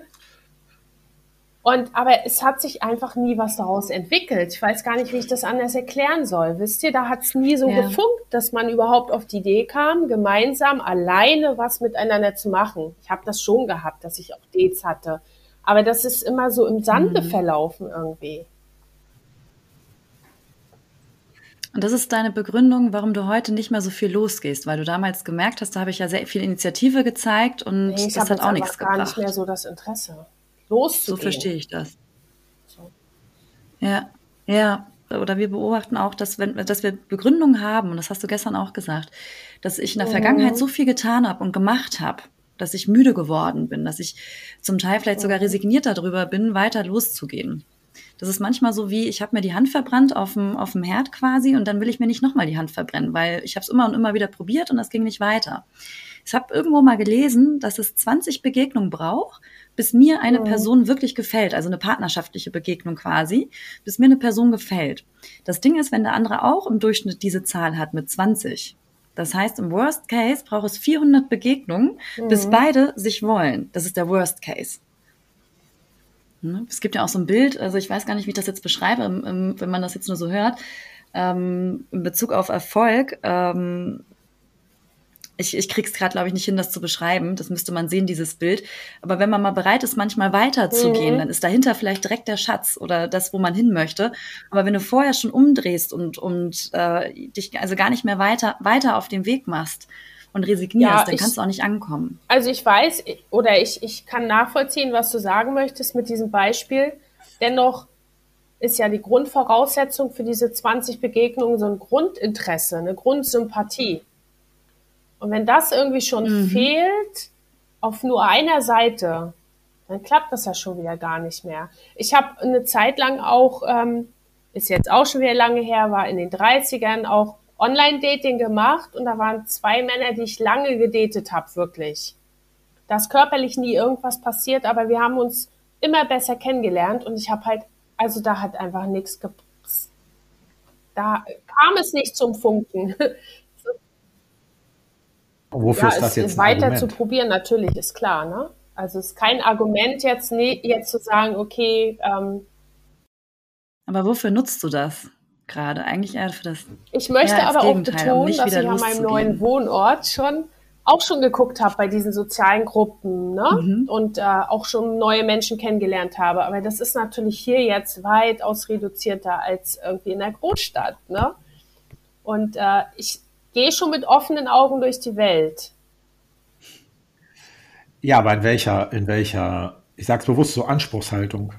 Und aber es hat sich einfach nie was daraus entwickelt. Ich weiß gar nicht, wie ich das anders erklären soll. Wisst ihr, da hat es nie so ja. gefunkt, dass man überhaupt auf die Idee kam, gemeinsam alleine was miteinander zu machen. Ich habe das schon gehabt, dass ich auch Dates hatte aber das ist immer so im Sande mhm. verlaufen irgendwie. Und das ist deine Begründung, warum du heute nicht mehr so viel losgehst, weil du damals gemerkt hast, da habe ich ja sehr viel Initiative gezeigt und nee, das hat auch nichts gebracht. Ich habe gar nicht mehr so das Interesse, loszugehen. So verstehe ich das. So. Ja, ja. Oder wir beobachten auch, dass, wenn, dass wir Begründungen haben, und das hast du gestern auch gesagt, dass ich in der mhm. Vergangenheit so viel getan habe und gemacht habe, dass ich müde geworden bin, dass ich zum Teil vielleicht sogar resigniert darüber bin, weiter loszugehen. Das ist manchmal so wie, ich habe mir die Hand verbrannt auf dem, auf dem Herd quasi und dann will ich mir nicht nochmal die Hand verbrennen, weil ich habe es immer und immer wieder probiert und das ging nicht weiter. Ich habe irgendwo mal gelesen, dass es 20 Begegnungen braucht, bis mir eine mhm. Person wirklich gefällt, also eine partnerschaftliche Begegnung quasi, bis mir eine Person gefällt. Das Ding ist, wenn der andere auch im Durchschnitt diese Zahl hat mit 20, das heißt, im Worst Case braucht es 400 Begegnungen, mhm. bis beide sich wollen. Das ist der Worst Case. Ne? Es gibt ja auch so ein Bild, also ich weiß gar nicht, wie ich das jetzt beschreibe, wenn man das jetzt nur so hört, ähm, in Bezug auf Erfolg. Ähm, ich, ich krieg's gerade, glaube ich, nicht hin, das zu beschreiben. Das müsste man sehen, dieses Bild. Aber wenn man mal bereit ist, manchmal weiterzugehen, mhm. dann ist dahinter vielleicht direkt der Schatz oder das, wo man hin möchte. Aber wenn du vorher schon umdrehst und, und äh, dich also gar nicht mehr weiter, weiter auf dem Weg machst und resignierst, ja, dann ich, kannst du auch nicht ankommen. Also ich weiß oder ich, ich kann nachvollziehen, was du sagen möchtest mit diesem Beispiel. Dennoch ist ja die Grundvoraussetzung für diese 20 Begegnungen so ein Grundinteresse, eine Grundsympathie. Und wenn das irgendwie schon mhm. fehlt auf nur einer Seite, dann klappt das ja schon wieder gar nicht mehr. Ich habe eine Zeit lang auch ähm, ist jetzt auch schon wieder lange her, war in den 30ern auch Online-Dating gemacht und da waren zwei Männer, die ich lange gedatet habe, wirklich. Da ist körperlich nie irgendwas passiert, aber wir haben uns immer besser kennengelernt und ich habe halt, also da hat einfach nichts gepasst. Da kam es nicht zum Funken. Wofür ja, ist das jetzt? Weiter Argument? zu probieren, natürlich, ist klar, ne? Also es ist kein Argument jetzt, nee, jetzt zu sagen, okay. Ähm, aber wofür nutzt du das gerade? Eigentlich eher für das. Ich möchte aber auch betonen, um dass ich an meinem neuen Wohnort schon auch schon geguckt habe bei diesen sozialen Gruppen ne? Mhm. und äh, auch schon neue Menschen kennengelernt habe. Aber das ist natürlich hier jetzt weitaus reduzierter als irgendwie in der Großstadt. Ne? Und äh, ich gehe schon mit offenen Augen durch die Welt. Ja, aber in welcher, in welcher, ich sag's bewusst, so Anspruchshaltung?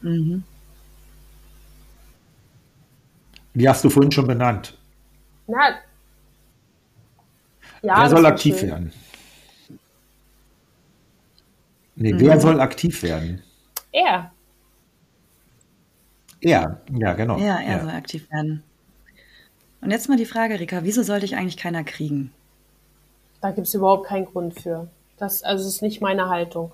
Mhm. Die hast du vorhin schon benannt. Na, ja, wer soll aktiv schön. werden? Nee, mhm. wer soll aktiv werden? Er. Er, ja, genau. Ja, er, er soll aktiv werden. Und jetzt mal die Frage, Rika, wieso sollte ich eigentlich keiner kriegen? Da gibt es überhaupt keinen Grund für. Das also ist nicht meine Haltung.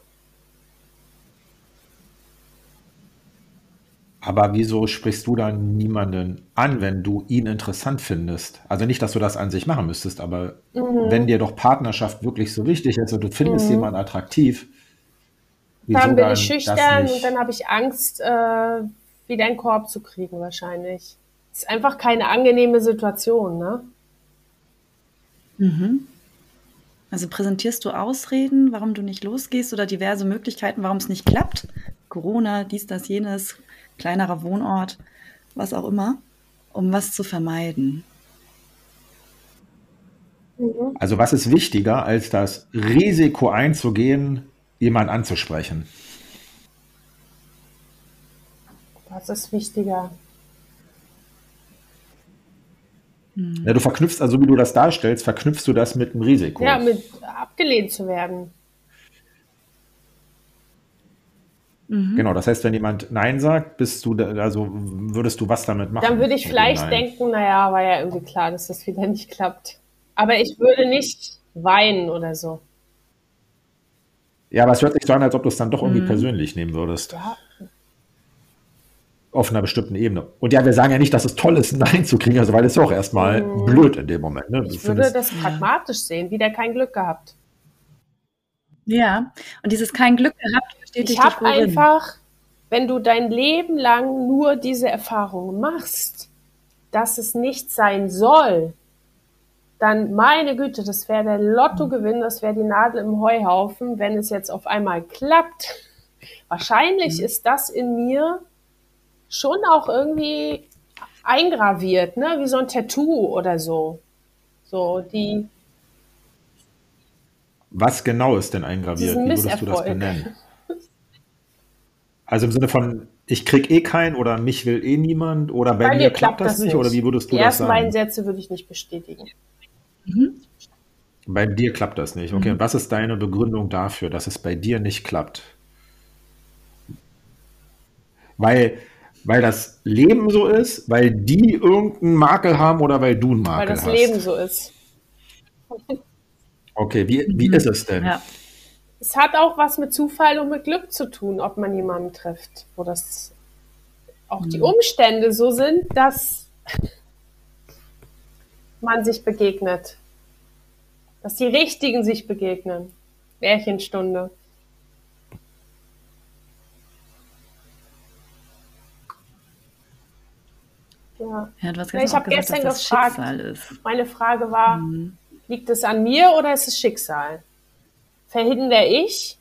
Aber wieso sprichst du dann niemanden an, wenn du ihn interessant findest? Also nicht, dass du das an sich machen müsstest, aber mhm. wenn dir doch Partnerschaft wirklich so wichtig ist und du findest mhm. jemanden attraktiv, dann bin ich schüchtern und dann habe ich Angst, äh, wieder einen Korb zu kriegen wahrscheinlich. Ist einfach keine angenehme Situation, ne? Mhm. Also präsentierst du Ausreden, warum du nicht losgehst oder diverse Möglichkeiten, warum es nicht klappt? Corona, dies, das, jenes, kleinerer Wohnort, was auch immer, um was zu vermeiden. Mhm. Also was ist wichtiger, als das Risiko einzugehen, jemanden anzusprechen? Was ist wichtiger? Hm. Ja, du verknüpfst, also wie du das darstellst, verknüpfst du das mit dem Risiko. Ja, mit abgelehnt zu werden. Mhm. Genau, das heißt, wenn jemand Nein sagt, bist du, da, also würdest du was damit machen? Dann würde ich vielleicht denken, naja, war ja irgendwie klar, dass das wieder nicht klappt. Aber ich würde nicht weinen oder so. Ja, aber es hört sich so an, als ob du es dann doch irgendwie mhm. persönlich nehmen würdest. Ja, auf einer bestimmten Ebene. Und ja, wir sagen ja nicht, dass es toll ist, Nein zu kriegen, also weil es ja auch erstmal mhm. blöd in dem Moment. Ne? Ich würde das pragmatisch sehen, wieder kein Glück gehabt. Ja, und dieses kein Glück gehabt bestätigt Ich habe einfach, wenn du dein Leben lang nur diese Erfahrung machst, dass es nicht sein soll, dann meine Güte, das wäre der Lottogewinn, das wäre die Nadel im Heuhaufen, wenn es jetzt auf einmal klappt. Wahrscheinlich mhm. ist das in mir schon auch irgendwie eingraviert, ne? wie so ein Tattoo oder so. So, die. Was genau ist denn eingraviert? Wie würdest du das benennen? Also im Sinne von, ich krieg eh keinen oder mich will eh niemand oder bei, bei mir klappt das, das nicht, oder wie würdest du die das sagen? Die ersten beiden Sätze würde ich nicht bestätigen. Mhm. Bei dir klappt das nicht. Okay, mhm. und was ist deine Begründung dafür, dass es bei dir nicht klappt? Weil weil das Leben so ist, weil die irgendeinen Makel haben oder weil du einen Makel hast? Weil das hast? Leben so ist. Okay, wie, wie mhm. ist es denn? Ja. Es hat auch was mit Zufall und mit Glück zu tun, ob man jemanden trifft, wo das auch die mhm. Umstände so sind, dass man sich begegnet. Dass die Richtigen sich begegnen. Märchenstunde. Ja. ja du hast ich habe gestern dass gefragt, Schicksal ist. meine Frage war, mhm. liegt es an mir oder ist es Schicksal? Verhindere ich?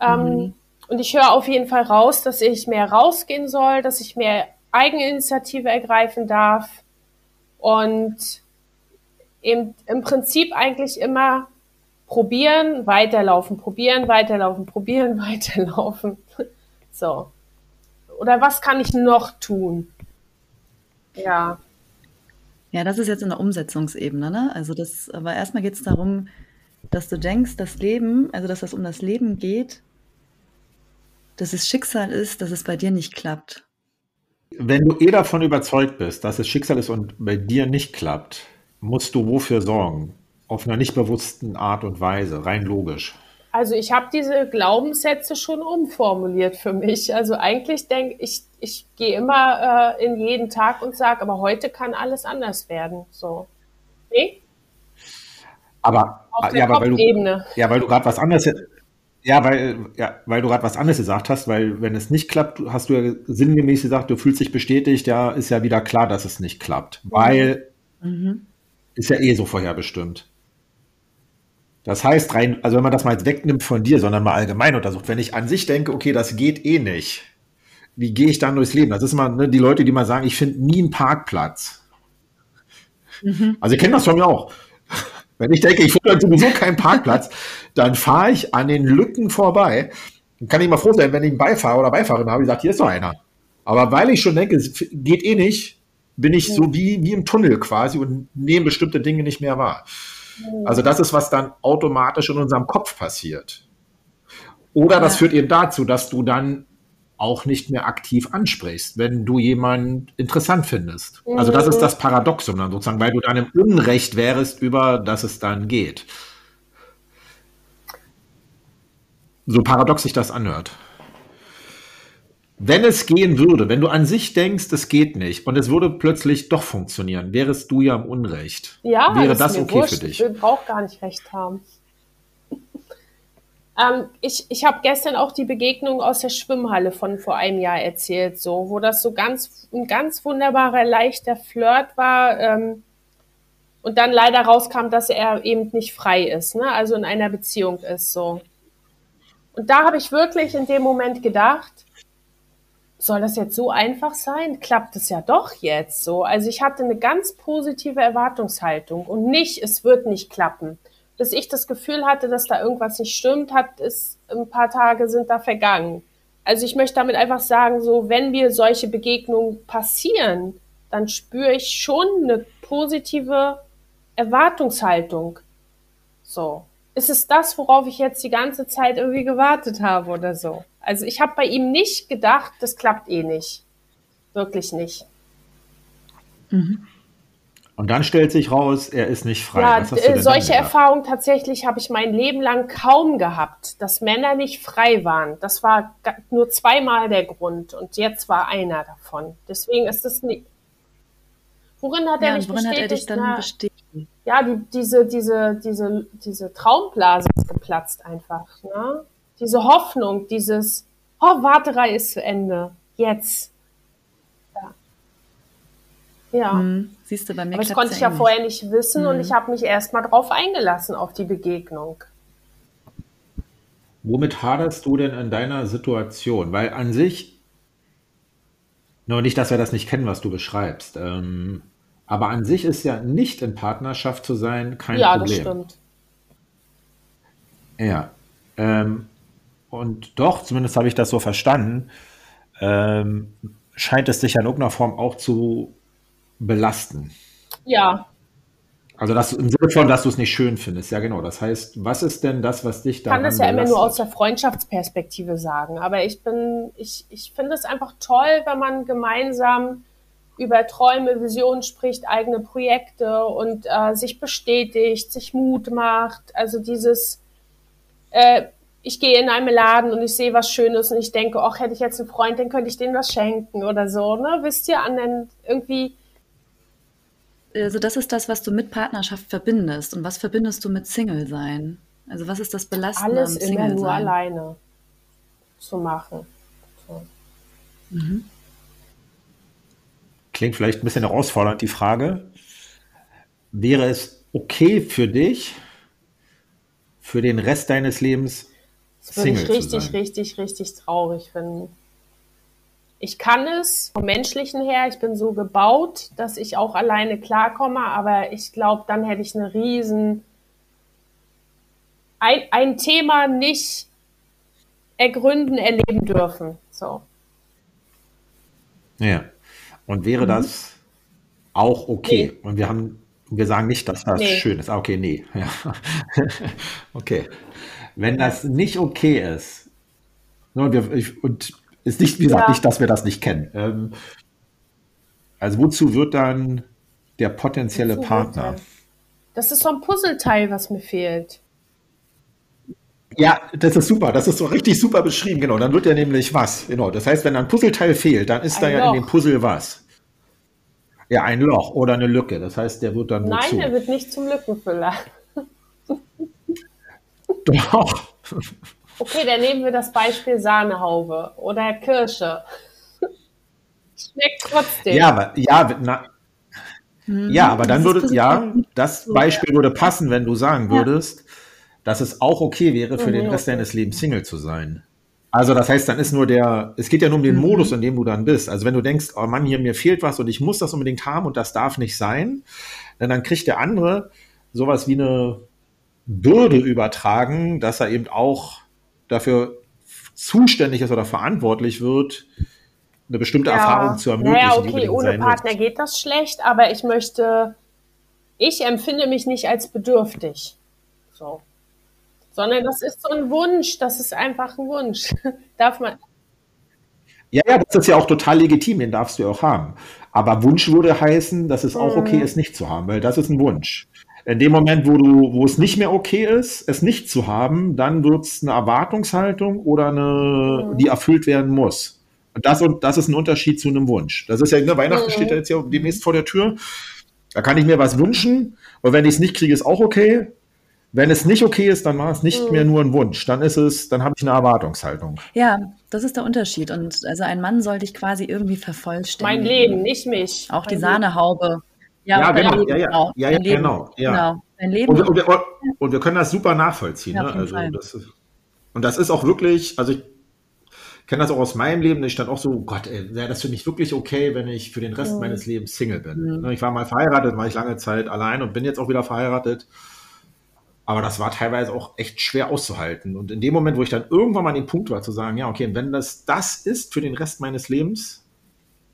Ähm, mhm. Und ich höre auf jeden Fall raus, dass ich mehr rausgehen soll, dass ich mehr Eigeninitiative ergreifen darf und eben im Prinzip eigentlich immer probieren, weiterlaufen, probieren, weiterlaufen, probieren, weiterlaufen. So. Oder was kann ich noch tun? Ja. Ja, das ist jetzt in der Umsetzungsebene, ne? Also das, aber erstmal geht es darum, dass du denkst, das Leben, also dass es um das Leben geht, dass es Schicksal ist, dass es bei dir nicht klappt. wenn du eh davon überzeugt bist, dass es Schicksal ist und bei dir nicht klappt, musst du wofür sorgen? Auf einer nicht bewussten Art und Weise, rein logisch. Also ich habe diese Glaubenssätze schon umformuliert für mich. Also eigentlich denke ich, ich gehe immer äh, in jeden Tag und sage, aber heute kann alles anders werden. So. Nee? Aber, Auf der ja, aber weil du, ja, weil du gerade was anderes, ja, weil, ja, weil du gerade was anderes gesagt hast, weil wenn es nicht klappt, hast du ja sinngemäß gesagt, du fühlst dich bestätigt, ja, ist ja wieder klar, dass es nicht klappt, weil Mhm. ist ja eh so vorherbestimmt. Das heißt, rein, also wenn man das mal jetzt wegnimmt von dir, sondern mal allgemein untersucht, wenn ich an sich denke, okay, das geht eh nicht, wie gehe ich dann durchs Leben? Das ist mal ne, die Leute, die mal sagen, ich finde nie einen Parkplatz. Also ihr kennt das von mir auch. Wenn ich denke, ich finde halt sowieso keinen Parkplatz, dann fahre ich an den Lücken vorbei. Dann kann ich mal froh sein, wenn ich einen Beifahrer oder Beifahrerin habe, die sagt, hier ist doch einer. Aber weil ich schon denke, es geht eh nicht, bin ich so wie, wie im Tunnel quasi und nehme bestimmte Dinge nicht mehr wahr. Also das ist, was dann automatisch in unserem Kopf passiert. Oder das führt eben dazu, dass du dann auch nicht mehr aktiv ansprichst, wenn du jemanden interessant findest. Also das ist das Paradoxum dann sozusagen, weil du dann im Unrecht wärst, über das es dann geht. So paradox sich das anhört. Wenn es gehen würde, wenn du an sich denkst, es geht nicht und es würde plötzlich doch funktionieren, wärest du ja im Unrecht. Ja, Wäre das mir okay wurscht. für dich? Ich brauche gar nicht recht haben. ähm, ich ich habe gestern auch die Begegnung aus der Schwimmhalle von vor einem Jahr erzählt, so, wo das so ganz ein ganz wunderbarer leichter Flirt war ähm, und dann leider rauskam, dass er eben nicht frei ist, ne? Also in einer Beziehung ist so. Und da habe ich wirklich in dem Moment gedacht, soll das jetzt so einfach sein? Klappt es ja doch jetzt so. Also ich hatte eine ganz positive Erwartungshaltung und nicht, es wird nicht klappen. Bis ich das Gefühl hatte, dass da irgendwas nicht stimmt, hat es ein paar Tage sind da vergangen. Also ich möchte damit einfach sagen, so wenn mir solche Begegnungen passieren, dann spüre ich schon eine positive Erwartungshaltung. So. Ist es das, worauf ich jetzt die ganze Zeit irgendwie gewartet habe oder so? Also ich habe bei ihm nicht gedacht, das klappt eh nicht. Wirklich nicht. Und dann stellt sich raus, er ist nicht frei. Ja, äh, solche? Erfahrungen tatsächlich habe ich mein Leben lang kaum gehabt, dass Männer nicht frei waren. Das war nur zweimal der Grund und jetzt war einer davon. Deswegen ist es nicht. Worin hat er Ja, mich und worin hat er dich bestätigt? dann Na, bestätigt? Ja, die, diese, diese, diese, diese Traumblase ist geplatzt einfach. Ne? Diese Hoffnung, dieses, oh, Warterei ist zu Ende. Jetzt. Ja. Ja. Hm, siehst du, bei mir Aber das konnte ich ja vorher nicht wissen und Mhm. ich habe mich erst mal drauf eingelassen, auf die Begegnung. Womit haderst du denn in deiner Situation? Weil an sich, nur nicht, dass wir das nicht kennen, was du beschreibst, ähm, aber an sich ist ja nicht in Partnerschaft zu sein kein ja, Problem. das stimmt. Ja. Ähm, und doch, zumindest habe ich das so verstanden, ähm, scheint es dich ja in irgendeiner Form auch zu belasten. Ja, Also das im Sinne von, dass du es nicht schön findest. Ja, genau. Das heißt, was ist denn das, was dich ich daran kann das ja immer nur aus belastet? der Freundschaftsperspektive sagen. Aber ich bin, ich, ich finde es einfach toll, wenn man gemeinsam über Träume, Visionen spricht, eigene Projekte und äh, sich bestätigt, sich Mut macht. Also dieses, äh, ich gehe in einen Laden und ich sehe was Schönes und ich denke, ach, hätte ich jetzt einen Freund, dann könnte ich dem was schenken oder so, ne? Wisst ihr, an den irgendwie, Also das ist das, was du mit Partnerschaft verbindest. Und was verbindest du mit Single sein? Also was ist das Belastende alles am immer Single nur sein? alleine zu machen. So. Klingt vielleicht ein bisschen herausfordernd, die Frage. Wäre es okay für dich, für den Rest deines Lebens Das würde Single ich zu richtig, sein? richtig, richtig traurig finden. Ich kann es vom menschlichen her, ich bin so gebaut, dass ich auch alleine klarkomme, aber ich glaube, dann hätte ich eine riesen ein, ein Thema nicht ergründen, erleben dürfen. So. Ja. Und wäre das auch okay? Und wir haben, wir sagen nicht, dass das Nee. schön ist. Ah, okay, nee. Ja. okay. Wenn das nicht okay ist, ne, und, wir, ich, und ist nicht, wie gesagt, Ja. nicht, dass wir das nicht kennen. Ähm, Also wozu wird dann der potenzielle Wozu Partner? er? Das ist so ein Puzzleteil, was mir fehlt. Ja, das ist super. Das ist so richtig super beschrieben. Genau. Dann wird ja nämlich was. Genau. Das heißt, wenn ein Puzzleteil fehlt, dann ist Ein da ja in dem Loch. Puzzle was. Ja, ein Loch oder eine Lücke. Das heißt, der wird dann wozu? Nein, er wird nicht zum Lückenfüller. Doch. Okay, dann nehmen wir das Beispiel Sahnehaube oder Kirsche. Schmeckt trotzdem. Ja, aber ja, na, ja, aber dann würde ja, das Beispiel würde passen, wenn du sagen würdest, dass es auch okay wäre, für den Mhm, Rest okay. deines Lebens Single zu sein. Also das heißt, dann ist nur der, es geht ja nur um den Mhm. Modus, in dem du dann bist. Also wenn du denkst, oh Mann, hier mir fehlt was und ich muss das unbedingt haben und das darf nicht sein, dann, kriegt der andere sowas wie eine Bürde übertragen, dass er eben auch dafür zuständig ist oder verantwortlich wird, eine bestimmte Erfahrung zu ermöglichen. Naja, die okay, ohne Partner muss. geht das schlecht, aber ich möchte, ich empfinde mich nicht als bedürftig. So. Sondern das ist so ein Wunsch, das ist einfach ein Wunsch. Darf man, Ja, ja, das ist ja auch total legitim, den darfst du ja auch haben. Aber Wunsch würde heißen, dass es auch Mhm. okay ist, nicht zu haben, weil das ist ein Wunsch. In dem Moment, wo du, wo es nicht mehr okay ist, es nicht zu haben, dann wird es eine Erwartungshaltung oder eine, Mhm. die erfüllt werden muss. Und das, und das ist ein Unterschied zu einem Wunsch. Das ist ja, ne, Weihnachten Mhm. steht ja jetzt ja demnächst vor der Tür. Da kann ich mir was wünschen und wenn ich es nicht kriege, ist auch okay. Wenn es nicht okay ist, dann war es nicht Mhm. mehr nur ein Wunsch. Dann ist es, dann habe ich eine Erwartungshaltung. Ja, das ist der Unterschied. Und also ein Mann soll dich quasi irgendwie vervollständigen. mein Leben, nicht mich. Auch die Mein Sahnehaube. Ja, dein genau. Leben, Ja, ja. Ja, ja, Dein Leben. genau. Ja. genau. Dein Leben. Und, und, wir- und wir können das super nachvollziehen. Ja, ne? also das ist, und das ist auch wirklich, also ich kenne das auch aus meinem Leben, ich stand auch so, Gott, wäre das für mich wirklich okay, wenn ich für den Rest Mhm. meines Lebens Single bin. Mhm. Ne, Ich war mal verheiratet, war ich lange Zeit allein und bin jetzt auch wieder verheiratet. Aber das war teilweise auch echt schwer auszuhalten. Und in dem Moment, wo ich dann irgendwann mal an dem Punkt war, zu sagen, ja, okay, wenn das das ist für den Rest meines Lebens,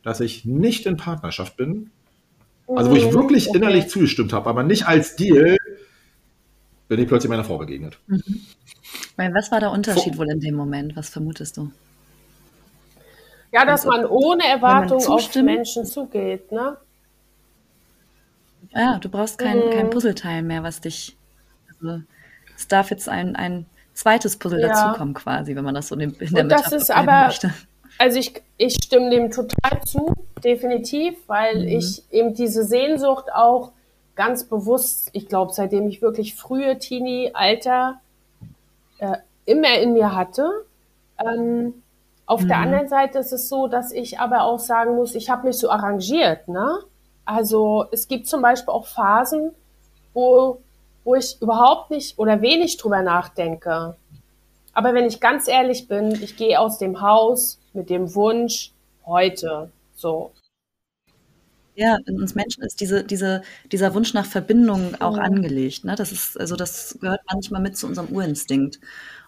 dass ich nicht in Partnerschaft bin, also wo ich Mhm, wirklich okay. innerlich zugestimmt habe, aber nicht als Deal, bin ich plötzlich meiner Frau begegnet. Weil was war der Unterschied wohl in dem Moment? Was vermutest du? Ja, dass man ohne Erwartung auf zustimmt? Menschen zugeht, ne? Ja, du brauchst kein, Mhm. kein Puzzleteil mehr, was dich. Also, es darf jetzt ein, ein zweites Puzzle Ja. dazukommen, quasi, wenn man das so in, in der Und das ist aber- möchte. Also ich, ich stimme dem total zu, definitiv, weil Mhm. ich eben diese Sehnsucht auch ganz bewusst, ich glaube, seitdem ich wirklich frühe Teenie-Alter äh, immer in mir hatte. Ähm, auf der Mhm. anderen Seite ist es so, dass ich aber auch sagen muss, ich habe mich so arrangiert. Ne? Also es gibt zum Beispiel auch Phasen, wo, wo ich überhaupt nicht oder wenig drüber nachdenke. Aber wenn ich ganz ehrlich bin, ich gehe aus dem Haus mit dem Wunsch heute. So. Ja, in uns Menschen ist diese, diese, dieser Wunsch nach Verbindung auch Mhm. angelegt. Ne? Das ist, also das gehört manchmal mit zu unserem Urinstinkt.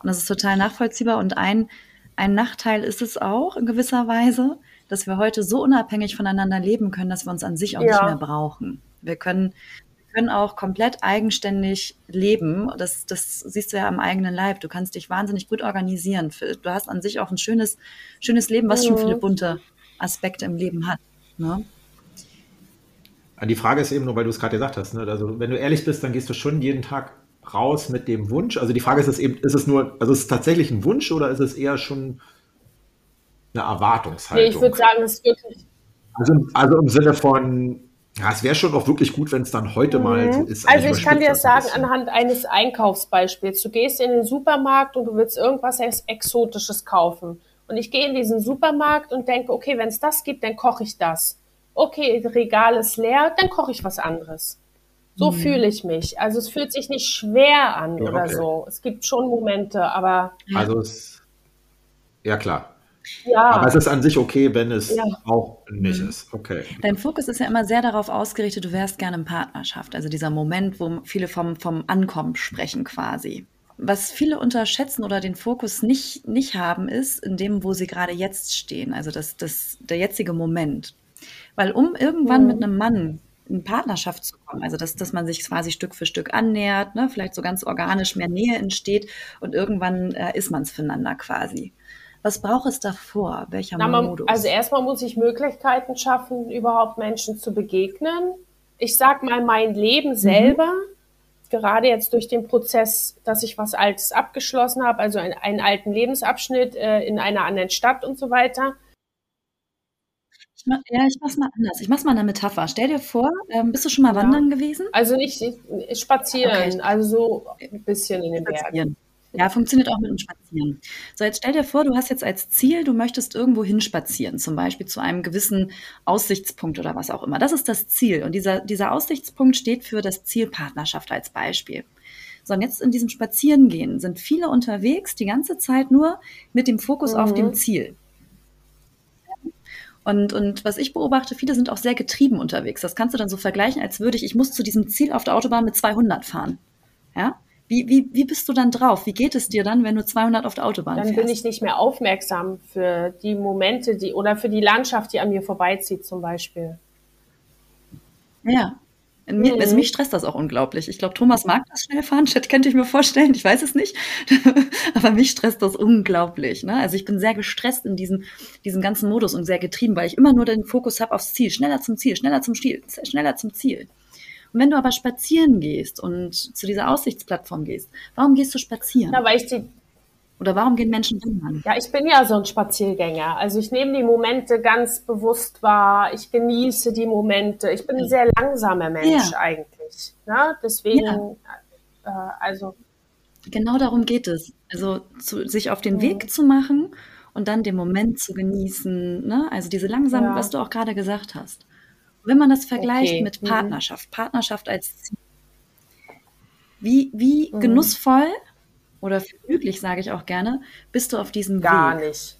Und das ist total nachvollziehbar. Und ein, ein Nachteil ist es auch in gewisser Weise, dass wir heute so unabhängig voneinander leben können, dass wir uns an sich auch nicht Ja. mehr brauchen. Wir können, können auch komplett eigenständig leben. Das, das siehst du ja am eigenen Leib. Du kannst dich wahnsinnig gut organisieren. Du hast an sich auch ein schönes, schönes Leben, was schon Mhm. viele bunte Aspekte im Leben hat. Ne? Die Frage ist eben nur, weil du es gerade gesagt hast, ne? also wenn du ehrlich bist, dann gehst du schon jeden Tag raus mit dem Wunsch. Also die Frage ist es eben, ist es nur, also ist es tatsächlich ein Wunsch oder ist es eher schon eine Nee, Erwartungshaltung? ich würde sagen, es ist wirklich. also, also im Sinne von, ja, es wäre schon auch wirklich gut, wenn es dann heute mal so ist. Also ich kann dir ein sagen, bisschen. anhand eines Einkaufsbeispiels. Du gehst in den Supermarkt und du willst irgendwas Ex- Exotisches kaufen. Und ich gehe in diesen Supermarkt und denke, okay, wenn es das gibt, dann koche ich das. Okay, Regal ist leer, dann koche ich was anderes. So fühle ich mich. Also es fühlt sich nicht schwer an Ja, oder okay. so. Es gibt schon Momente, aber Also es, ja klar. Ja. Aber es ist an sich okay, wenn es Ja. auch nicht ist. Okay. Dein Fokus ist ja immer sehr darauf ausgerichtet, du wärst gerne in Partnerschaft. Also dieser Moment, wo viele vom, vom Ankommen sprechen quasi. Was viele unterschätzen oder den Fokus nicht, nicht haben, ist in dem, wo sie gerade jetzt stehen. Also das, das, der jetzige Moment. Weil um irgendwann Mhm. mit einem Mann in Partnerschaft zu kommen, also dass, dass man sich quasi Stück für Stück annähert, ne, vielleicht so ganz organisch mehr Nähe entsteht und irgendwann äh, ist man es füreinander quasi. Was braucht es davor? Welcher Na, man, Modus? also erstmal muss ich Möglichkeiten schaffen, überhaupt Menschen zu begegnen. Ich sag mal, mein Leben Mhm. selber, gerade jetzt durch den Prozess, dass ich was Altes abgeschlossen habe, also einen, einen alten Lebensabschnitt äh, in einer anderen Stadt und so weiter. Ja, ich mach's mal anders. Ich mach's mal in einer Metapher. Stell dir vor, ähm, bist du schon mal Ja. wandern gewesen? Also nicht spazieren, Okay. also so ein bisschen in den Bergen. Ja, funktioniert auch mit dem Spazieren. So, jetzt stell dir vor, du hast jetzt als Ziel, du möchtest irgendwo hinspazieren, zum Beispiel zu einem gewissen Aussichtspunkt oder was auch immer. Das ist das Ziel. Und dieser, dieser Aussichtspunkt steht für das Ziel Partnerschaft als Beispiel. So, und jetzt in diesem Spazierengehen sind viele unterwegs, die ganze Zeit nur mit dem Fokus auf Mhm. dem Ziel. Und, und was ich beobachte, viele sind auch sehr getrieben unterwegs. Das kannst du dann so vergleichen, als würde ich, ich muss zu diesem Ziel auf der Autobahn mit 200 fahren. Ja? Wie, wie, wie bist du dann drauf? Wie geht es dir dann, wenn du 200 auf der Autobahn Dann fährst? bin ich nicht mehr aufmerksam für die Momente, die oder für die Landschaft, die an mir vorbeizieht, zum Beispiel. Ja. Mir, Mhm. also mich stresst das auch unglaublich. Ich glaube, Thomas mag das Schnellfahren, das könnte ich mir vorstellen, ich weiß es nicht. Aber mich stresst das unglaublich. Ne? Also ich bin sehr gestresst in diesem, diesem ganzen Modus und sehr getrieben, weil ich immer nur den Fokus habe aufs Ziel. Schneller zum Ziel, schneller zum Ziel, schneller zum Ziel. Und wenn du aber spazieren gehst und zu dieser Aussichtsplattform gehst, warum gehst du spazieren? Na, weil ich die, Oder warum gehen Menschen wandern? ja, ich bin ja so ein Spaziergänger. Also ich nehme die Momente ganz bewusst wahr. Ich genieße die Momente. Ich bin ein sehr langsamer Mensch Ja. eigentlich. Ne? Deswegen, Ja. äh, also Genau darum geht es. Also zu, sich auf den Mhm. Weg zu machen und dann den Moment zu genießen. Ne? Also diese langsam, Ja. was du auch gerade gesagt hast. Wenn man das vergleicht Okay. mit Mhm. Partnerschaft, Partnerschaft als Ziel. Wie, wie Mhm. genussvoll oder glücklich, sage ich auch gerne, bist du auf diesem gar Weg? nicht.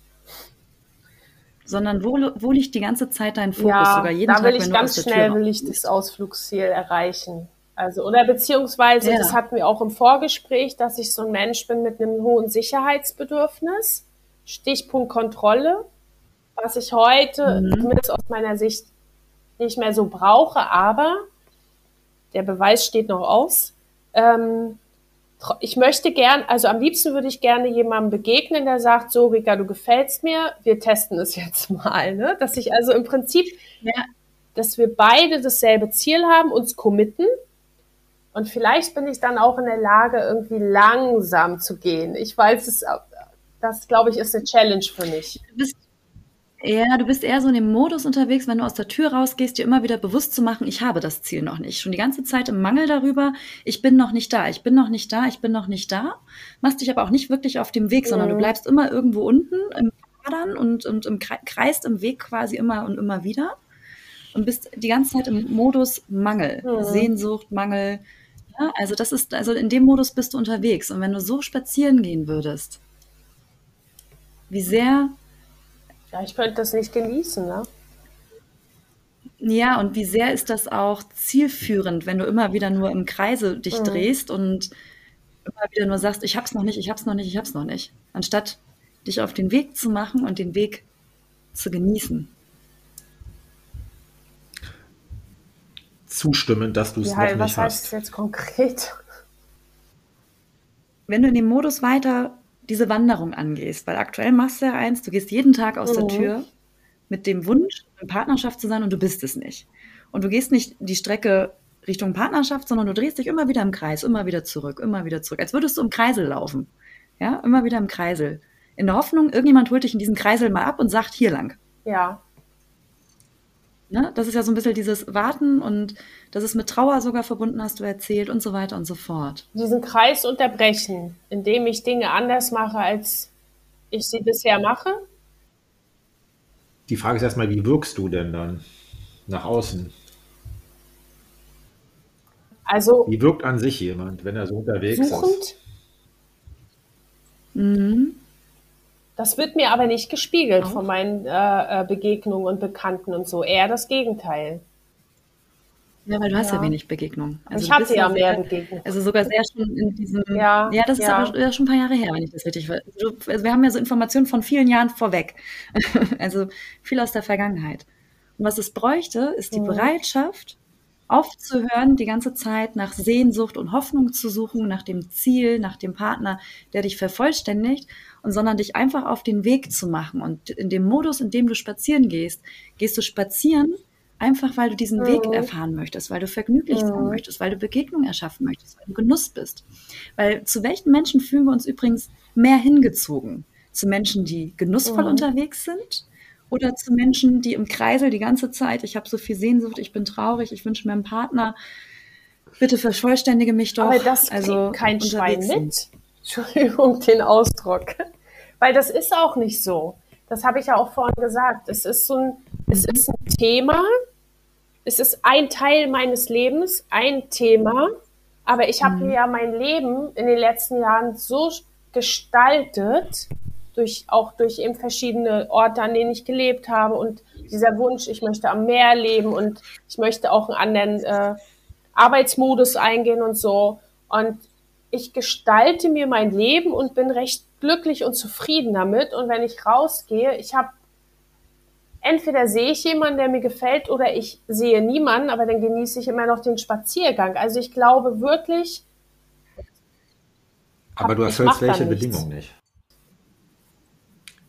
Sondern wo, wo liegt die ganze Zeit dein Fokus? Ja, Sogar jeden da will ich ganz schnell will ich das Ausflugsziel erreichen. Also, oder beziehungsweise, Ja. das hatten wir auch im Vorgespräch, dass ich so ein Mensch bin mit einem hohen Sicherheitsbedürfnis. Stichpunkt Kontrolle, was ich heute Mhm. zumindest aus meiner Sicht nicht mehr so brauche, aber der Beweis steht noch aus. Ähm, ich möchte gern, also am liebsten würde ich gerne jemandem begegnen, der sagt, so Rika, du gefällst mir, wir testen es jetzt mal. Ne? Dass ich also im Prinzip, Ja. dass wir beide dasselbe Ziel haben, uns committen. Und vielleicht bin ich dann auch in der Lage, irgendwie langsam zu gehen. Ich weiß es, das glaube ich ist eine Challenge für mich. Du bist, ja, du bist eher so in dem Modus unterwegs, wenn du aus der Tür rausgehst, dir immer wieder bewusst zu machen, ich habe das Ziel noch nicht. Schon die ganze Zeit im Mangel darüber, ich bin noch nicht da, ich bin noch nicht da, ich bin noch nicht da. Machst dich aber auch nicht wirklich auf dem Weg, sondern du bleibst immer irgendwo unten im Hadern und, und im Kre- kreist im Weg quasi immer und immer wieder und bist die ganze Zeit im Modus Mangel, Mhm. Sehnsucht, Mangel. Ja, also das ist, also in dem Modus bist du unterwegs. Und wenn du so spazieren gehen würdest, wie sehr Ja, ich könnte das nicht genießen, ne? Ja, und wie sehr ist das auch zielführend, wenn du immer wieder nur im Kreise dich Mhm. drehst und immer wieder nur sagst, ich hab's noch nicht, ich hab's noch nicht, ich hab's noch nicht, anstatt dich auf den Weg zu machen und den Weg zu genießen. Zustimmen, dass du es Ja, noch was nicht heißt hast. das jetzt konkret? Wenn du in dem Modus weiter diese Wanderung angehst, weil aktuell machst du ja eins, du gehst jeden Tag aus der Mhm. Tür mit dem Wunsch, in Partnerschaft zu sein und du bist es nicht. Und du gehst nicht die Strecke Richtung Partnerschaft, sondern du drehst dich immer wieder im Kreis, immer wieder zurück, immer wieder zurück, als würdest du im Kreisel laufen. Ja, immer wieder im Kreisel. In der Hoffnung, irgendjemand holt dich in diesen Kreisel mal ab und sagt hier lang. Ja, Ne? Das ist ja so ein bisschen dieses Warten und das ist mit Trauer sogar verbunden, hast du erzählt und so weiter und so fort. diesen Kreis unterbrechen, indem ich Dinge anders mache, als ich sie bisher mache. Die Frage ist erstmal, wie wirkst du denn dann nach außen? Also Wie wirkt an sich jemand, wenn er so unterwegs ist? suchend. Mhm. Das wird mir aber nicht gespiegelt Auch? von meinen äh, äh, Begegnungen und Bekannten und so. Eher das Gegenteil. Ja, weil du hast ja, Ja. wenig Begegnung. ich du hatte ja mehr Begegnungen. Also sogar sehr schon in diesem. Ja, das ist ja. aber ja, schon ein paar Jahre her, wenn ich das richtig weiß. Also, also wir haben ja so Informationen von vielen Jahren vorweg. also viel aus der Vergangenheit. Und was es bräuchte, ist die Mhm. Bereitschaft, aufzuhören, die ganze Zeit nach Sehnsucht und Hoffnung zu suchen, nach dem Ziel, nach dem Partner, der dich vervollständigt, und sondern dich einfach auf den Weg zu machen. Und in dem Modus, in dem du spazieren gehst, gehst du spazieren, einfach weil du diesen mhm. Weg erfahren möchtest, weil du vergnüglich mhm. sein möchtest, weil du Begegnungen erschaffen möchtest, weil du Genuss bist. Weil zu welchen Menschen fühlen wir uns übrigens mehr hingezogen? Zu Menschen, die genussvoll mhm. unterwegs sind oder zu Menschen, die im Kreisel die ganze Zeit, ich habe so viel Sehnsucht, ich bin traurig, ich wünsche mir einen Partner, bitte vervollständige mich doch. Aber das also kein Schwein mit. Entschuldigung, den Ausdruck. Weil das ist auch nicht so. Das habe ich ja auch vorhin gesagt. Es ist so ein, es ist ein Thema. Es ist ein Teil meines Lebens, ein Thema. Aber ich habe mhm. mir ja mein Leben in den letzten Jahren so gestaltet, durch, auch durch eben verschiedene Orte, an denen ich gelebt habe und dieser Wunsch, ich möchte am Meer leben und ich möchte auch einen anderen äh, Arbeitsmodus eingehen und so. Und ich gestalte mir mein Leben und bin recht glücklich und zufrieden damit. Und wenn ich rausgehe, ich habe entweder sehe ich jemanden, der mir gefällt, oder ich sehe niemanden, aber dann genieße ich immer noch den Spaziergang. Also ich glaube wirklich. Aber du erfüllst welche Bedingungen nicht?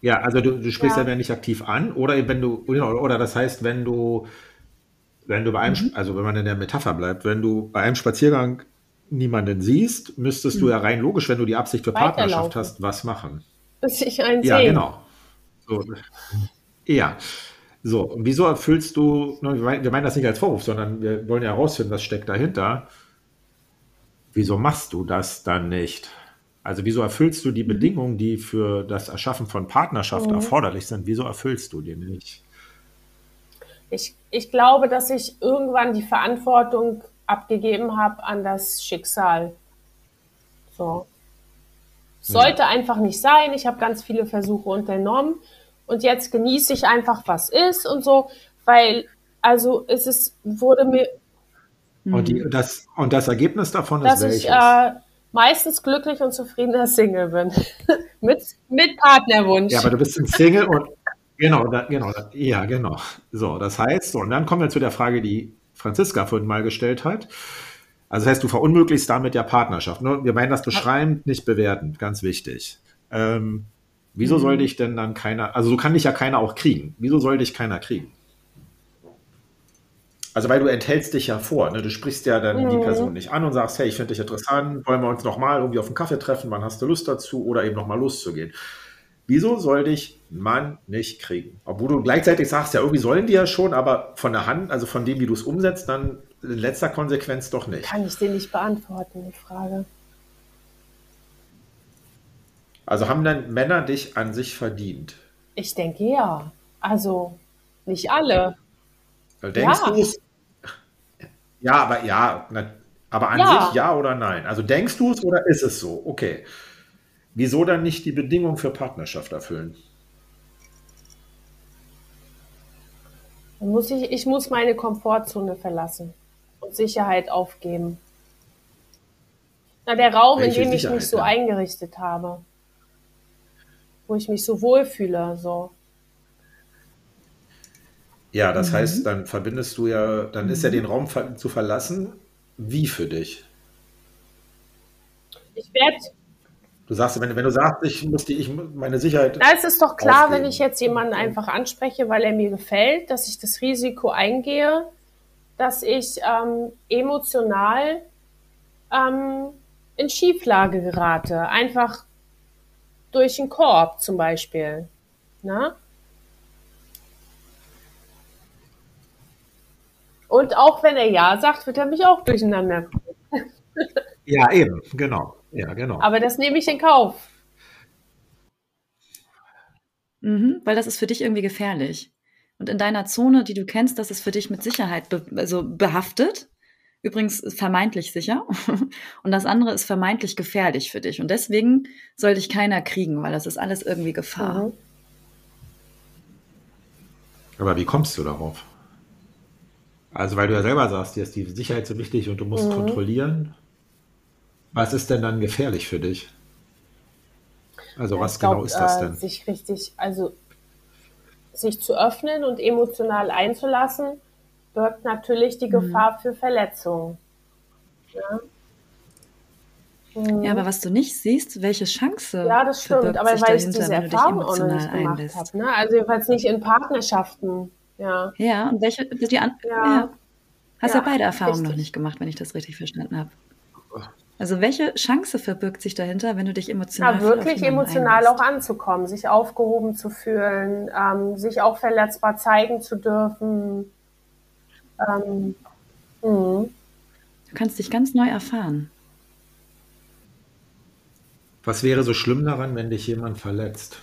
Ja, also du, du sprichst ja. ja nicht aktiv an, oder wenn du, oder das heißt, wenn du, wenn du bei einem, mhm. also wenn man in der Metapher bleibt, wenn du bei einem Spaziergang niemanden siehst, müsstest mhm. du ja rein logisch, wenn du die Absicht für Partnerschaft hast, was machen. Bis ich einen Ja, sehe. genau. So. Ja. So, und wieso erfüllst du, ne, wir meinen das nicht als Vorwurf, sondern wir wollen ja herausfinden, was steckt dahinter. Wieso machst du das dann nicht? Also wieso erfüllst du die mhm. Bedingungen, die für das Erschaffen von Partnerschaft mhm. erforderlich sind? Wieso erfüllst du die nicht? Ich, ich glaube, dass ich irgendwann die Verantwortung abgegeben habe an das Schicksal. So. Sollte ja. einfach nicht sein. Ich habe ganz viele Versuche unternommen und jetzt genieße ich einfach, was ist und so, weil, also es ist, wurde mir. Und, die, das, und das Ergebnis davon ist welches? Ich, äh, meistens glücklich und zufriedener Single bin. mit, mit Partnerwunsch. Ja, aber du bist ein Single und genau, da, genau, da, ja, genau. So, das heißt, so, und dann kommen wir zu der Frage, die Franziska vorhin mal gestellt hat. Also das heißt, du verunmöglichst damit ja Partnerschaft. Ne? Wir meinen das beschreibend, nicht bewertend, ganz wichtig. Ähm, wieso mhm. soll dich denn dann keiner, also so kann dich ja keiner auch kriegen. Wieso soll dich keiner kriegen? Also weil du enthältst dich ja vor, ne? du sprichst ja dann mhm. die Person nicht an und sagst, hey, ich finde dich interessant, wollen wir uns nochmal irgendwie auf einen Kaffee treffen, wann hast du Lust dazu oder eben nochmal loszugehen. Wieso soll dich ein Mann nicht kriegen? Obwohl du gleichzeitig sagst, ja, irgendwie sollen die ja schon, aber von der Hand, also von dem, wie du es umsetzt, dann in letzter Konsequenz doch nicht. Kann ich dir nicht beantworten, die Frage. Also haben dann Männer dich an sich verdient? Ich denke ja. Also nicht alle. Denkst ja. du es? Ja, aber ja, aber an ja. sich ja oder nein? Also denkst du es oder ist es so? Okay. Wieso dann nicht die Bedingungen für Partnerschaft erfüllen? Dann muss ich, ich muss meine Komfortzone verlassen und Sicherheit aufgeben. Na, der Raum, Welche in dem ich mich so eingerichtet habe. Wo ich mich so wohlfühle, so. Ja, das mhm. heißt, dann verbindest du ja, dann ist ja mhm. den Raum zu verlassen, wie für dich? Ich werde. Du sagst, wenn, wenn, du sagst, ich muss die, ich meine Sicherheit. Da ist es doch klar, aufgeben. wenn ich jetzt jemanden einfach anspreche, weil er mir gefällt, dass ich das Risiko eingehe, dass ich ähm, emotional ähm, in Schieflage gerate. Einfach durch einen Korb zum Beispiel. Na? Und auch wenn er Ja sagt, wird er mich auch durcheinander bringen. Ja, eben, genau. Ja, genau. Aber das nehme ich in Kauf. Mhm, weil das ist für dich irgendwie gefährlich. Und in deiner Zone, die du kennst, das ist für dich mit Sicherheit be also behaftet. Übrigens vermeintlich sicher. Und das andere ist vermeintlich gefährlich für dich. Und deswegen soll dich keiner kriegen, weil das ist alles irgendwie Gefahr. Mhm. Aber wie kommst du darauf? Also, weil du ja selber sagst, dir ist die Sicherheit so wichtig und du musst mhm. kontrollieren. Was ist denn dann gefährlich für dich? Also, ja, was genau glaub, ist das äh, denn? sich richtig, also sich zu öffnen und emotional einzulassen, birgt natürlich die Gefahr für Verletzungen. Ja. Ja, aber was du nicht siehst, welche Chance. Ja, das stimmt. verbirgt Aber sich weil ich dahinter, diese wenn du dich Erfahrung auch noch emotional nicht gemacht einlässt. habe. Ne? Also jedenfalls nicht in Partnerschaften. Ja. Ja, und welche, die an, Ja. ja. Hast ja, Ja, beide Erfahrungen noch richtig. nicht gemacht, wenn ich das richtig verstanden habe. Also welche Chance verbirgt sich dahinter, wenn du dich emotional Ja, wirklich emotional einlässt? auch anzukommen, sich aufgehoben zu fühlen, ähm, sich auch verletzbar zeigen zu dürfen. Ähm, mh. Du kannst dich ganz neu erfahren. Was wäre so schlimm daran, wenn dich jemand verletzt?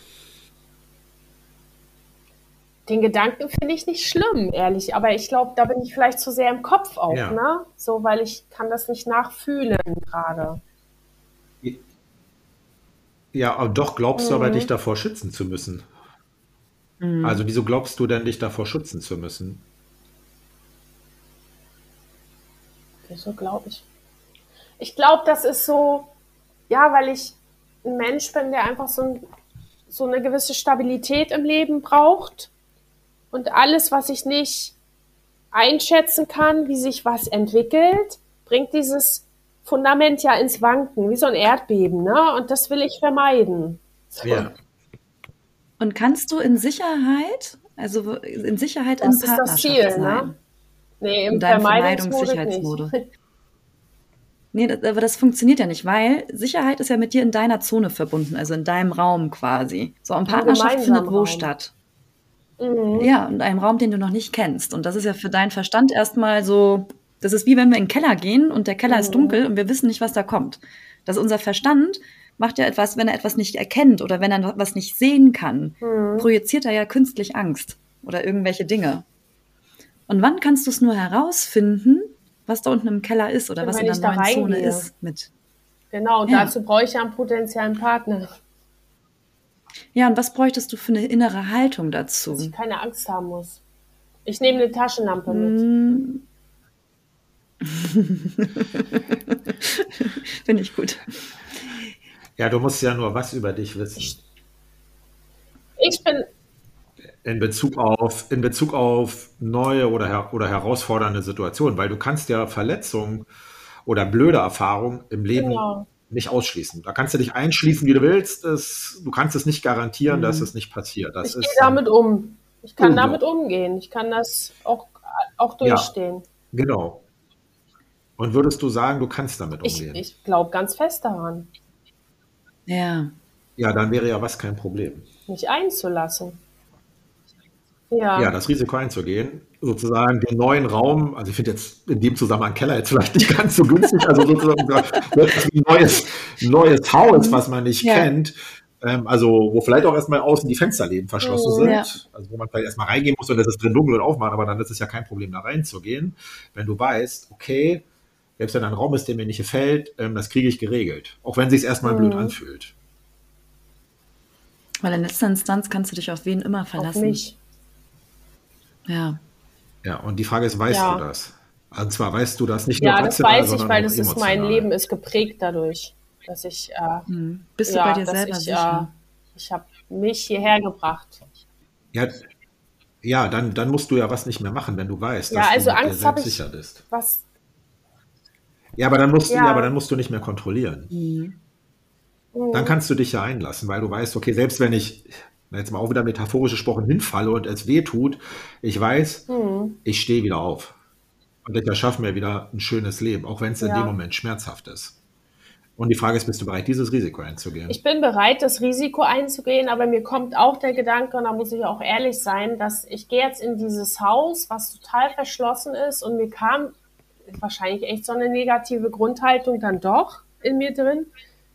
Den Gedanken finde ich nicht schlimm, ehrlich, aber ich glaube, da bin ich vielleicht zu sehr im Kopf auch, Ja. ne? So, weil ich kann das nicht nachfühlen gerade. Ja, aber doch glaubst du aber, Mhm. dich davor schützen zu müssen. Also wieso glaubst du denn, dich davor schützen zu müssen? Wieso glaube ich? Ich glaube, das ist so, ja, weil ich ein Mensch bin, der einfach so, ein, so eine gewisse Stabilität im Leben braucht. Und alles, was ich nicht einschätzen kann, wie sich was entwickelt, bringt dieses Fundament ja ins Wanken, wie so ein Erdbeben, ne? Und das will ich vermeiden. So. Ja. Und kannst du in Sicherheit, also in Sicherheit Das in ist das Partnerschaft Ziel, sein? ne? Nee, im In deinem Vermeidungsmodus Vermeidungs-Sicherheitsmodus. Nee, das, aber das funktioniert ja nicht, weil Sicherheit ist ja mit dir in deiner Zone verbunden, also in deinem Raum quasi. So, und Partnerschaft findet wo Raum. statt? Mhm. Ja, in einem Raum, den du noch nicht kennst. Und das ist ja für deinen Verstand erstmal so, das ist wie wenn wir in den Keller gehen und der Keller ist dunkel und wir wissen nicht, was da kommt. Das ist unser Verstand macht ja etwas, wenn er etwas nicht erkennt oder wenn er was nicht sehen kann, projiziert er ja künstlich Angst oder irgendwelche Dinge. Und wann kannst du es nur herausfinden, was da unten im Keller ist oder Und was wenn in der neuen Zone ist mit Genau, und Ja. dazu brauche ich ja einen potenziellen Partner, Ja, und was bräuchtest du für eine innere Haltung dass dazu? ich keine Angst haben muss. Ich nehme eine Taschenlampe mit. Hm. Finde ich gut. Ja, du musst ja nur was über dich wissen. Ich bin, In Bezug auf, in Bezug auf neue oder, her oder herausfordernde Situationen, weil du kannst ja Verletzungen oder blöde Erfahrungen im Leben Genau. Nicht ausschließen. Da kannst du dich einschließen, wie du willst. Es, du kannst es nicht garantieren, dass Mhm. es nicht passiert. Das ich gehe ist, damit um. Ich kann ja. damit umgehen. Ich kann das auch, auch Ja. durchstehen. Genau. Und würdest du sagen, du kannst damit Ich, umgehen? ich glaube ganz fest daran, Ja. ja, dann wäre ja was kein Problem. mich einzulassen. Ja. Ja, das Risiko einzugehen, sozusagen den neuen Raum, also ich finde jetzt in dem Zusammenhang Keller jetzt vielleicht nicht ganz so günstig, also sozusagen ein neues, neues Haus, was man nicht Ja. kennt, ähm, also wo vielleicht auch erstmal außen die Fensterläden verschlossen Mhm. sind, Ja. also wo man vielleicht erstmal reingehen muss und es ist drin dunkel und aufmachen, aber dann ist es ja kein Problem, da reinzugehen, wenn du weißt, okay, selbst wenn ein Raum ist, der mir nicht gefällt, ähm, das kriege ich geregelt, auch wenn es sich erstmal blöd Mhm. anfühlt. Weil in letzter Instanz kannst du dich auf wen immer auf verlassen. mich. Ja. Ja, und die Frage ist, weißt Ja. du das? Und zwar weißt du das nicht nur Ja, das weiß ich, weil das ist mein. Leben ist geprägt dadurch, dass ich äh, Hm. Bist ja, du bei dir selber ich, sicher? Äh, ich habe mich hierher gebracht. Ja, ja dann, dann musst du ja was nicht mehr machen, wenn du weißt, Ja, dass also du Angst dir selbst ich- sicher bist. Was? Ja, aber dann musst du, Ja. ja, aber dann musst du nicht mehr kontrollieren. Hm. Dann kannst du dich ja einlassen, weil du weißt, okay, selbst wenn ich, jetzt mal auch wieder metaphorisch gesprochen, hinfalle und es weh tut, ich weiß, Hm. ich stehe wieder auf. Und ich erschaffe mir wieder ein schönes Leben, auch wenn es in Ja. dem Moment schmerzhaft ist. Und die Frage ist, bist du bereit, dieses Risiko einzugehen? Ich bin bereit, das Risiko einzugehen, aber mir kommt auch der Gedanke, und da muss ich auch ehrlich sein, dass ich gehe jetzt in dieses Haus, was total verschlossen ist, und mir kam wahrscheinlich echt so eine negative Grundhaltung dann doch in mir drin.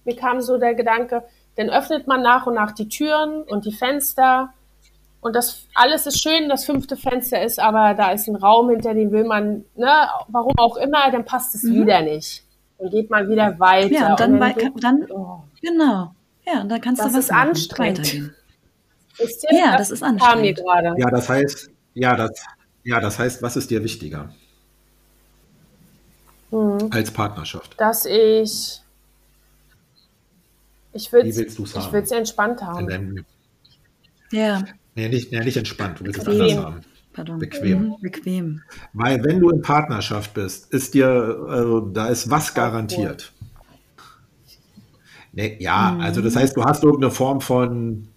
Mir kam so der Gedanke, dann öffnet man nach und nach die Türen und die Fenster. Und das alles ist schön, das fünfte Fenster ist, aber da ist ein Raum, hinter dem will man, ne, warum auch immer, dann passt es wieder nicht. Dann geht man wieder weiter. Mhm. Ja, und dann, wei- geht- dann Oh. genau. Ja, und dann kannst Das du was ist machen, anstrengend. weitergehen. Ihr, Ja, das ist kam mir anstrengend. gerade. Ja, das heißt, ja, das, ja, das heißt, was ist dir wichtiger Mhm. als Partnerschaft? Dass ich. Ich Wie willst du's ich haben? würde es entspannt haben. deinem, Ja, nee, nicht, nee, nicht entspannt, du willst es Bequem. anders haben. Pardon. Bequem. Mhm, bequem. Weil wenn du in Partnerschaft bist, ist dir, also da ist was garantiert. Nee, ja, Mhm. also das heißt, du hast irgendeine Form von,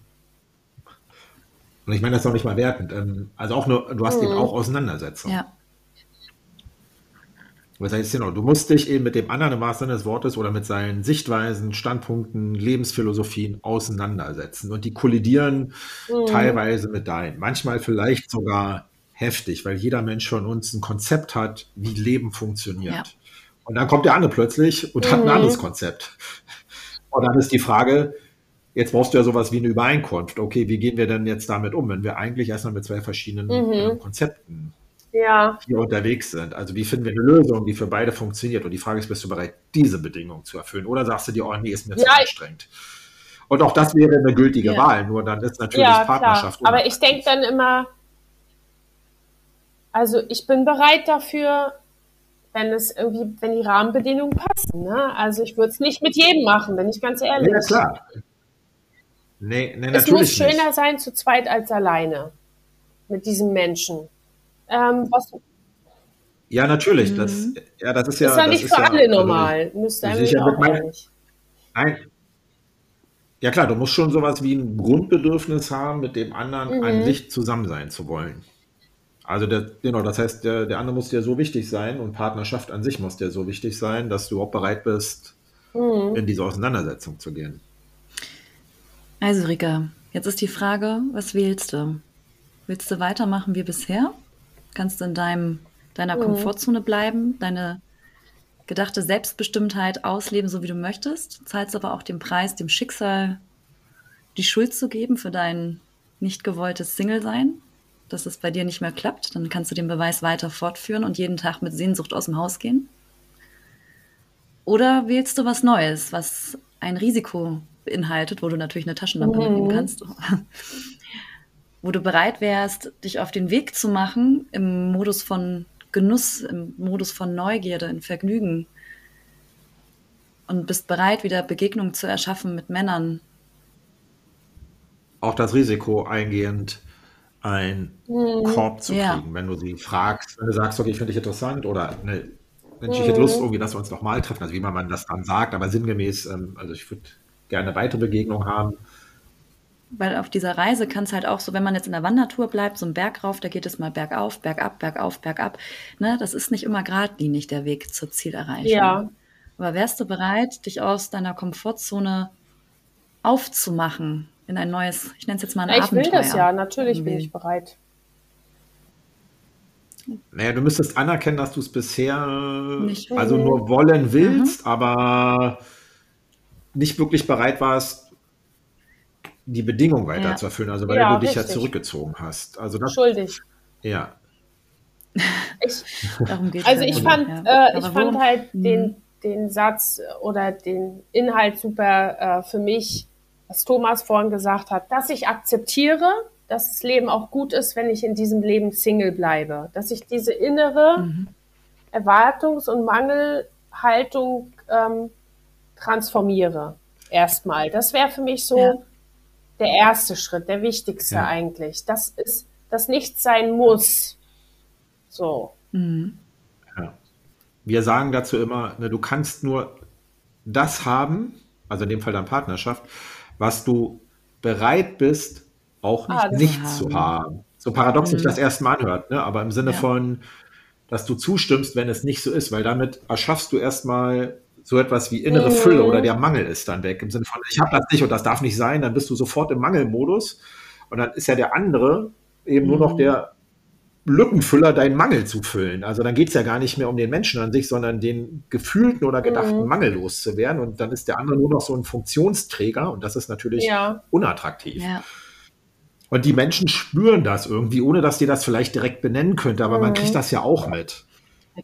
und ich meine das noch nicht mal wertend, ähm, also auch nur, du hast eben auch Auseinandersetzung. Ja. Das heißt, genau, du musst dich eben mit dem anderen im wahrsten Sinne des Wortes oder mit seinen Sichtweisen, Standpunkten, Lebensphilosophien auseinandersetzen. Und die kollidieren teilweise mit deinen. Manchmal vielleicht sogar heftig, weil jeder Mensch von uns ein Konzept hat, wie Leben funktioniert. Ja. Und dann kommt der andere plötzlich und hat ein anderes Konzept. Und dann ist die Frage, jetzt brauchst du ja sowas wie eine Übereinkunft. Okay, wie gehen wir denn jetzt damit um, wenn wir eigentlich erstmal mit zwei verschiedenen äh, Konzepten Ja, hier unterwegs sind. Also wie finden wir eine Lösung, die für beide funktioniert? Und die Frage ist, bist du bereit, diese Bedingungen zu erfüllen? Oder sagst du dir, oh nee, ist mir zu Ja, ich- anstrengend? Und auch das wäre eine gültige Ja. Wahl, nur dann ist natürlich ja, klar. Partnerschaft. Aber ich denke dann immer, also ich bin bereit dafür, wenn es irgendwie, wenn die Rahmenbedingungen passen. Ne? Also ich würde es nicht mit jedem machen, bin ich ganz ehrlich. Ja, klar. Nee, nee es muss schöner nicht. sein zu zweit als alleine mit diesem Menschen. Ähm, was Ja, natürlich. Das, ja, das ist ja. ist ja das nicht ist für ja, alle also, normal. Müsste ich- eigentlich ich- auch mit meinen- eigentlich. Nein. Ja klar, du musst schon sowas wie ein Grundbedürfnis haben, mit dem anderen Mhm. an sich zusammen sein zu wollen. Also der, genau, das heißt, der, der andere muss dir so wichtig sein und Partnerschaft an sich muss dir so wichtig sein, dass du auch bereit bist, Mhm. in diese Auseinandersetzung zu gehen. Also Rika, jetzt ist die Frage, was wählst du? Willst du weitermachen wie bisher? Kannst du in deinem, deiner Komfortzone bleiben, deine gedachte Selbstbestimmtheit ausleben, so wie du möchtest, zahlst aber auch den Preis, dem Schicksal die Schuld zu geben für dein nicht gewolltes Single-Sein, dass es bei dir nicht mehr klappt. Dann kannst du den Beweis weiter fortführen und jeden Tag mit Sehnsucht aus dem Haus gehen. Oder wählst du was Neues, was ein Risiko beinhaltet, wo du natürlich eine Taschenlampe Mhm. mitnehmen kannst, wo du bereit wärst, dich auf den Weg zu machen im Modus von Genuss, im Modus von Neugierde, in Vergnügen und bist bereit, wieder Begegnungen zu erschaffen mit Männern. Auch das Risiko eingehend, einen Korb zu Ja. kriegen, wenn du sie fragst, wenn du sagst, okay, ich finde dich interessant oder ne, Mensch, ich hätte Lust irgendwie, dass wir uns nochmal treffen, also wie man das dann sagt, aber sinngemäß, ähm, also ich würde gerne weitere Begegnungen haben. Weil auf dieser Reise kann es halt auch so, wenn man jetzt in der Wandertour bleibt, so ein Berg rauf, da geht es mal bergauf, bergab, bergauf, bergab. Ne, das ist nicht immer geradlinig der Weg zur Zielerreichung. Ja. Aber wärst du bereit, dich aus deiner Komfortzone aufzumachen in ein neues, ich nenne es jetzt mal ein Ja, ich will Abenteuer? das ja, natürlich bin Irgendwie. ich bereit. Naja, du müsstest anerkennen, dass du es bisher Nicht. also nur wollen willst, aber nicht wirklich bereit warst, die Bedingung weiter Ja. zu erfüllen, also weil Ja, du dich ja richtig. zurückgezogen hast. Also das, Schuldig. ja. Ich, Darum geht's Also ich fand, ja. äh, ich Aber fand wo- halt Mhm. den, den Satz oder den Inhalt super äh, für mich, was Thomas vorhin gesagt hat, dass ich akzeptiere, dass das Leben auch gut ist, wenn ich in diesem Leben Single bleibe. Dass ich diese innere Mhm. Erwartungs- und Mangelhaltung ähm, transformiere. Erstmal. Das wäre für mich so Ja. Der erste Schritt, der wichtigste Ja. eigentlich. Das ist, dass nichts sein muss. So. Mhm. Ja. Wir sagen dazu immer, ne, du kannst nur das haben, also in dem Fall dann Partnerschaft, was du bereit bist, auch nicht, Ah, nicht zu zu haben. haben. So paradox sich Mhm. das erstmal anhört, ne? aber im Sinne Ja. von, dass du zustimmst, wenn es nicht so ist, weil damit erschaffst du erstmal so etwas wie innere Mhm. Fülle oder der Mangel ist dann weg. Im Sinne von, ich habe das nicht und das darf nicht sein, dann bist du sofort im Mangelmodus und dann ist ja der andere eben nur noch Mhm. der Lückenfüller deinen Mangel zu füllen. Also dann geht es ja gar nicht mehr um den Menschen an sich, sondern den gefühlten oder gedachten Mhm. Mangel loszuwerden. Und dann ist der andere nur noch so ein Funktionsträger und das ist natürlich Ja. unattraktiv. Ja. Und die Menschen spüren das irgendwie, ohne dass die das vielleicht direkt benennen könnte, aber man Mhm. kriegt das ja auch mit.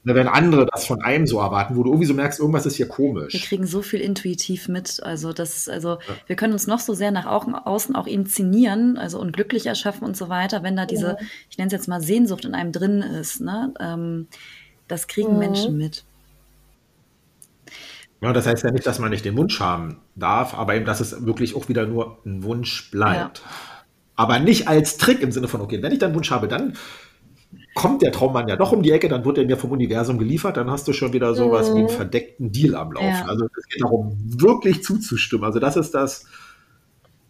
Ne, Wenn andere das von einem so erwarten, wo du irgendwie so merkst, irgendwas ist hier Wir komisch. kriegen so viel intuitiv mit. Also das, also wir können uns noch so sehr nach außen, außen auch inszenieren, also und glücklich erschaffen und so weiter, wenn da diese, ich nenne es jetzt mal Sehnsucht in einem drin ist. Ne? Ähm, das kriegen Mhm. Menschen mit. Ja, das heißt ja nicht, dass man nicht den Wunsch haben darf, aber eben, dass es wirklich auch wieder nur ein Wunsch bleibt. Aber nicht als Trick im Sinne von, okay, wenn ich dann einen Wunsch habe, dann kommt der Traummann ja doch um die Ecke, dann wird er mir vom Universum geliefert, dann hast du schon wieder sowas Mhm. wie einen verdeckten Deal am Laufen. Ja. Also es geht darum, wirklich zuzustimmen. Also das ist das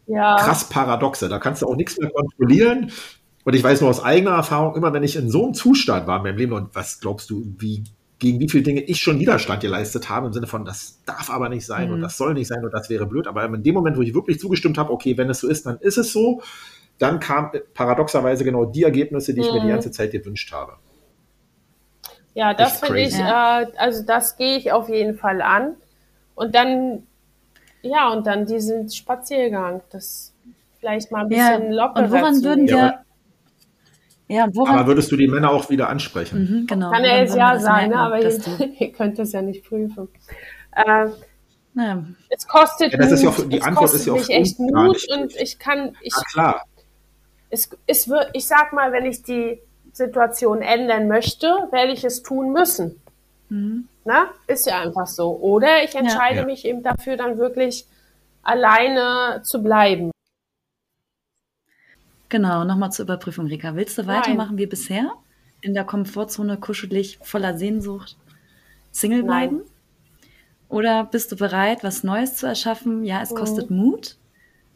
Ja. krass Paradoxe. Da kannst du auch nichts mehr kontrollieren. Und ich weiß nur aus eigener Erfahrung, immer wenn ich in so einem Zustand war in meinem Leben, und was glaubst du, wie, gegen wie viele Dinge ich schon Widerstand geleistet habe, im Sinne von, das darf aber nicht sein Mhm. und das soll nicht sein und das wäre blöd. Aber in dem Moment, wo ich wirklich zugestimmt habe, okay, wenn es so ist, dann ist es so, dann kam paradoxerweise genau die Ergebnisse, die ich mir die Mhm. ganze Zeit gewünscht habe. Ja, das finde ich, äh, also das gehe ich auf jeden Fall an. Und dann, ja, und dann diesen Spaziergang, das vielleicht mal ein Ja, bisschen lockerer und woran zu würden wir, ja, und woran, Aber würdest du die Männer auch wieder ansprechen? mhm, genau, Kann er jetzt ja das sein, ne? merken, aber ihr, ihr könnt es ja nicht prüfen. Äh, es kostet Ja, das ist ja auch- die es Antwort kostet ist ja auch mich echt Mut und ich kann, ich, Na klar. Es, es wird, ich sag mal, wenn ich die Situation ändern möchte, werde ich es tun müssen. mhm. Na, ist ja einfach so. Oder ich entscheide Ja. mich eben dafür, dann wirklich alleine zu bleiben. Genau, nochmal zur Überprüfung, Rika. Willst du Nein. weitermachen wie bisher? In der Komfortzone kuschelig, voller Sehnsucht, Single Nein. bleiben? Oder bist du bereit, was Neues zu erschaffen? Ja, es Mhm. kostet Mut.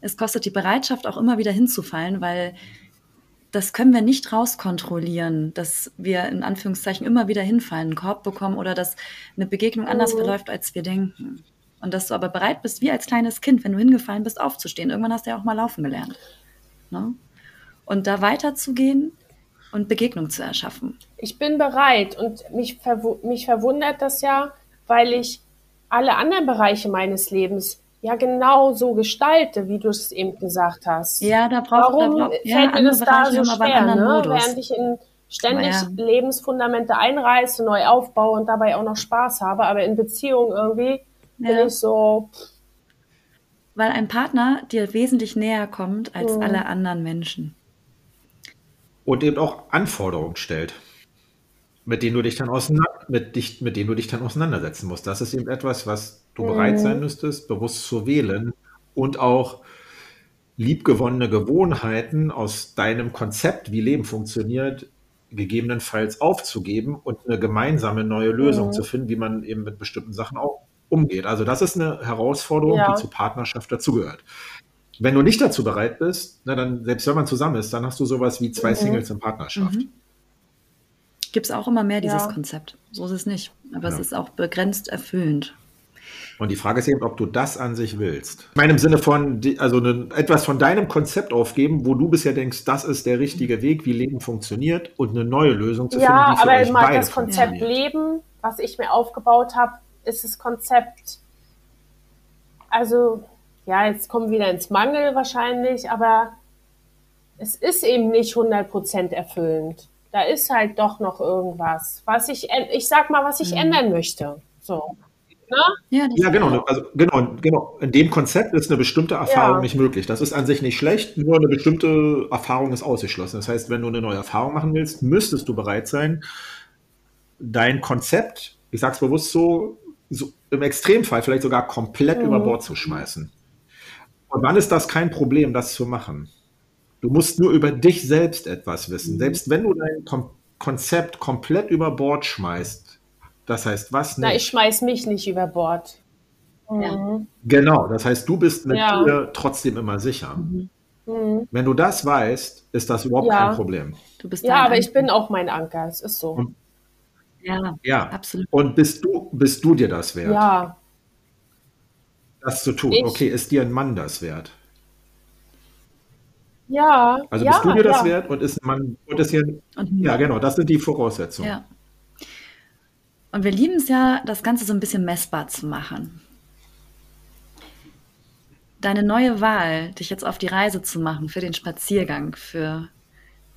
Es kostet die Bereitschaft, auch immer wieder hinzufallen, weil das können wir nicht rauskontrollieren, dass wir in Anführungszeichen immer wieder hinfallen, einen Korb bekommen oder dass eine Begegnung anders Mhm. verläuft, als wir denken. Und dass du aber bereit bist, wie als kleines Kind, wenn du hingefallen bist, aufzustehen. Irgendwann hast du ja auch mal laufen gelernt. Ne? Und da weiterzugehen und Begegnung zu erschaffen. Ich bin bereit und mich, verwu mich verwundert das ja, weil ich alle anderen Bereiche meines Lebens ja genau so gestalte, wie du es eben gesagt hast. Ja, da braucht Warum da brauch, ja, fällt mir das da so schwer, ne? Modus. während ich in ständig ja. Lebensfundamente einreiße, neu aufbaue und dabei auch noch Spaß habe, aber in Beziehungen irgendwie bin Ja. ich so, pff, Weil ein Partner dir wesentlich näher kommt als Mhm. alle anderen Menschen. Und eben auch Anforderungen stellt, mit denen du dich dann auseinander, mit, dich, mit denen du dich dann auseinandersetzen musst. Das ist eben etwas, was du Mhm. bereit sein müsstest, bewusst zu wählen und auch liebgewonnene Gewohnheiten aus deinem Konzept, wie Leben funktioniert, gegebenenfalls aufzugeben und eine gemeinsame neue Lösung Mhm. zu finden, wie man eben mit bestimmten Sachen auch umgeht. Also das ist eine Herausforderung, Ja. die zur Partnerschaft dazugehört. Wenn du nicht dazu bereit bist, na dann, selbst wenn man zusammen ist, dann hast du sowas wie zwei Mhm. Singles in Partnerschaft. Mhm. Gibt es auch immer mehr dieses Ja. Konzept. So ist es nicht. Aber es Ja. ist auch begrenzt erfüllend. Und die Frage ist eben, ob du das an sich willst. Ich meine im Sinne von, also ne, etwas von deinem Konzept aufgeben, wo du bisher denkst, das ist der richtige Weg, wie Leben funktioniert und eine neue Lösung zu ja, finden, für aber beide das Konzept. Leben, was ich mir aufgebaut habe, ist das Konzept, also ja, jetzt kommen wir wieder ins Mangel wahrscheinlich, aber es ist eben nicht 100% erfüllend. Da ist halt doch noch irgendwas, was ich, ich sag mal, was ich Mhm. ändern möchte. So. Ne? Ja, das Ja, genau. Also, genau, genau. In dem Konzept ist eine bestimmte Erfahrung Ja. nicht möglich. Das ist an sich nicht schlecht, nur eine bestimmte Erfahrung ist ausgeschlossen. Das heißt, wenn du eine neue Erfahrung machen willst, müsstest du bereit sein, dein Konzept, ich sag's bewusst so, so im Extremfall vielleicht sogar komplett Mhm. über Bord zu schmeißen. Und wann ist das kein Problem, das zu machen? Du musst nur über dich selbst etwas wissen. Selbst wenn du dein Kom Konzept komplett über Bord schmeißt, das heißt was Na, ich nicht? schmeiß mich nicht über Bord. Ja. Mhm. Genau, das heißt, du bist mit Ja. dir trotzdem immer sicher. Mhm. Wenn du das weißt, ist das überhaupt Ja. kein Problem. Du bist Ja, aber ich bin auch mein Anker, es ist so. Und- Ja, Ja. absolut. Und bist du, bist du dir das wert, Ja, das zu tun? Ich- Okay, ist dir ein Mann das wert? ja. Also ja, bist du dir das ja. wert und ist ein Mann, und ist hier, Und ja genau, das sind die Voraussetzungen. Ja. Und wir lieben es ja, das Ganze so ein bisschen messbar zu machen. Deine neue Wahl, dich jetzt auf die Reise zu machen, für den Spaziergang, für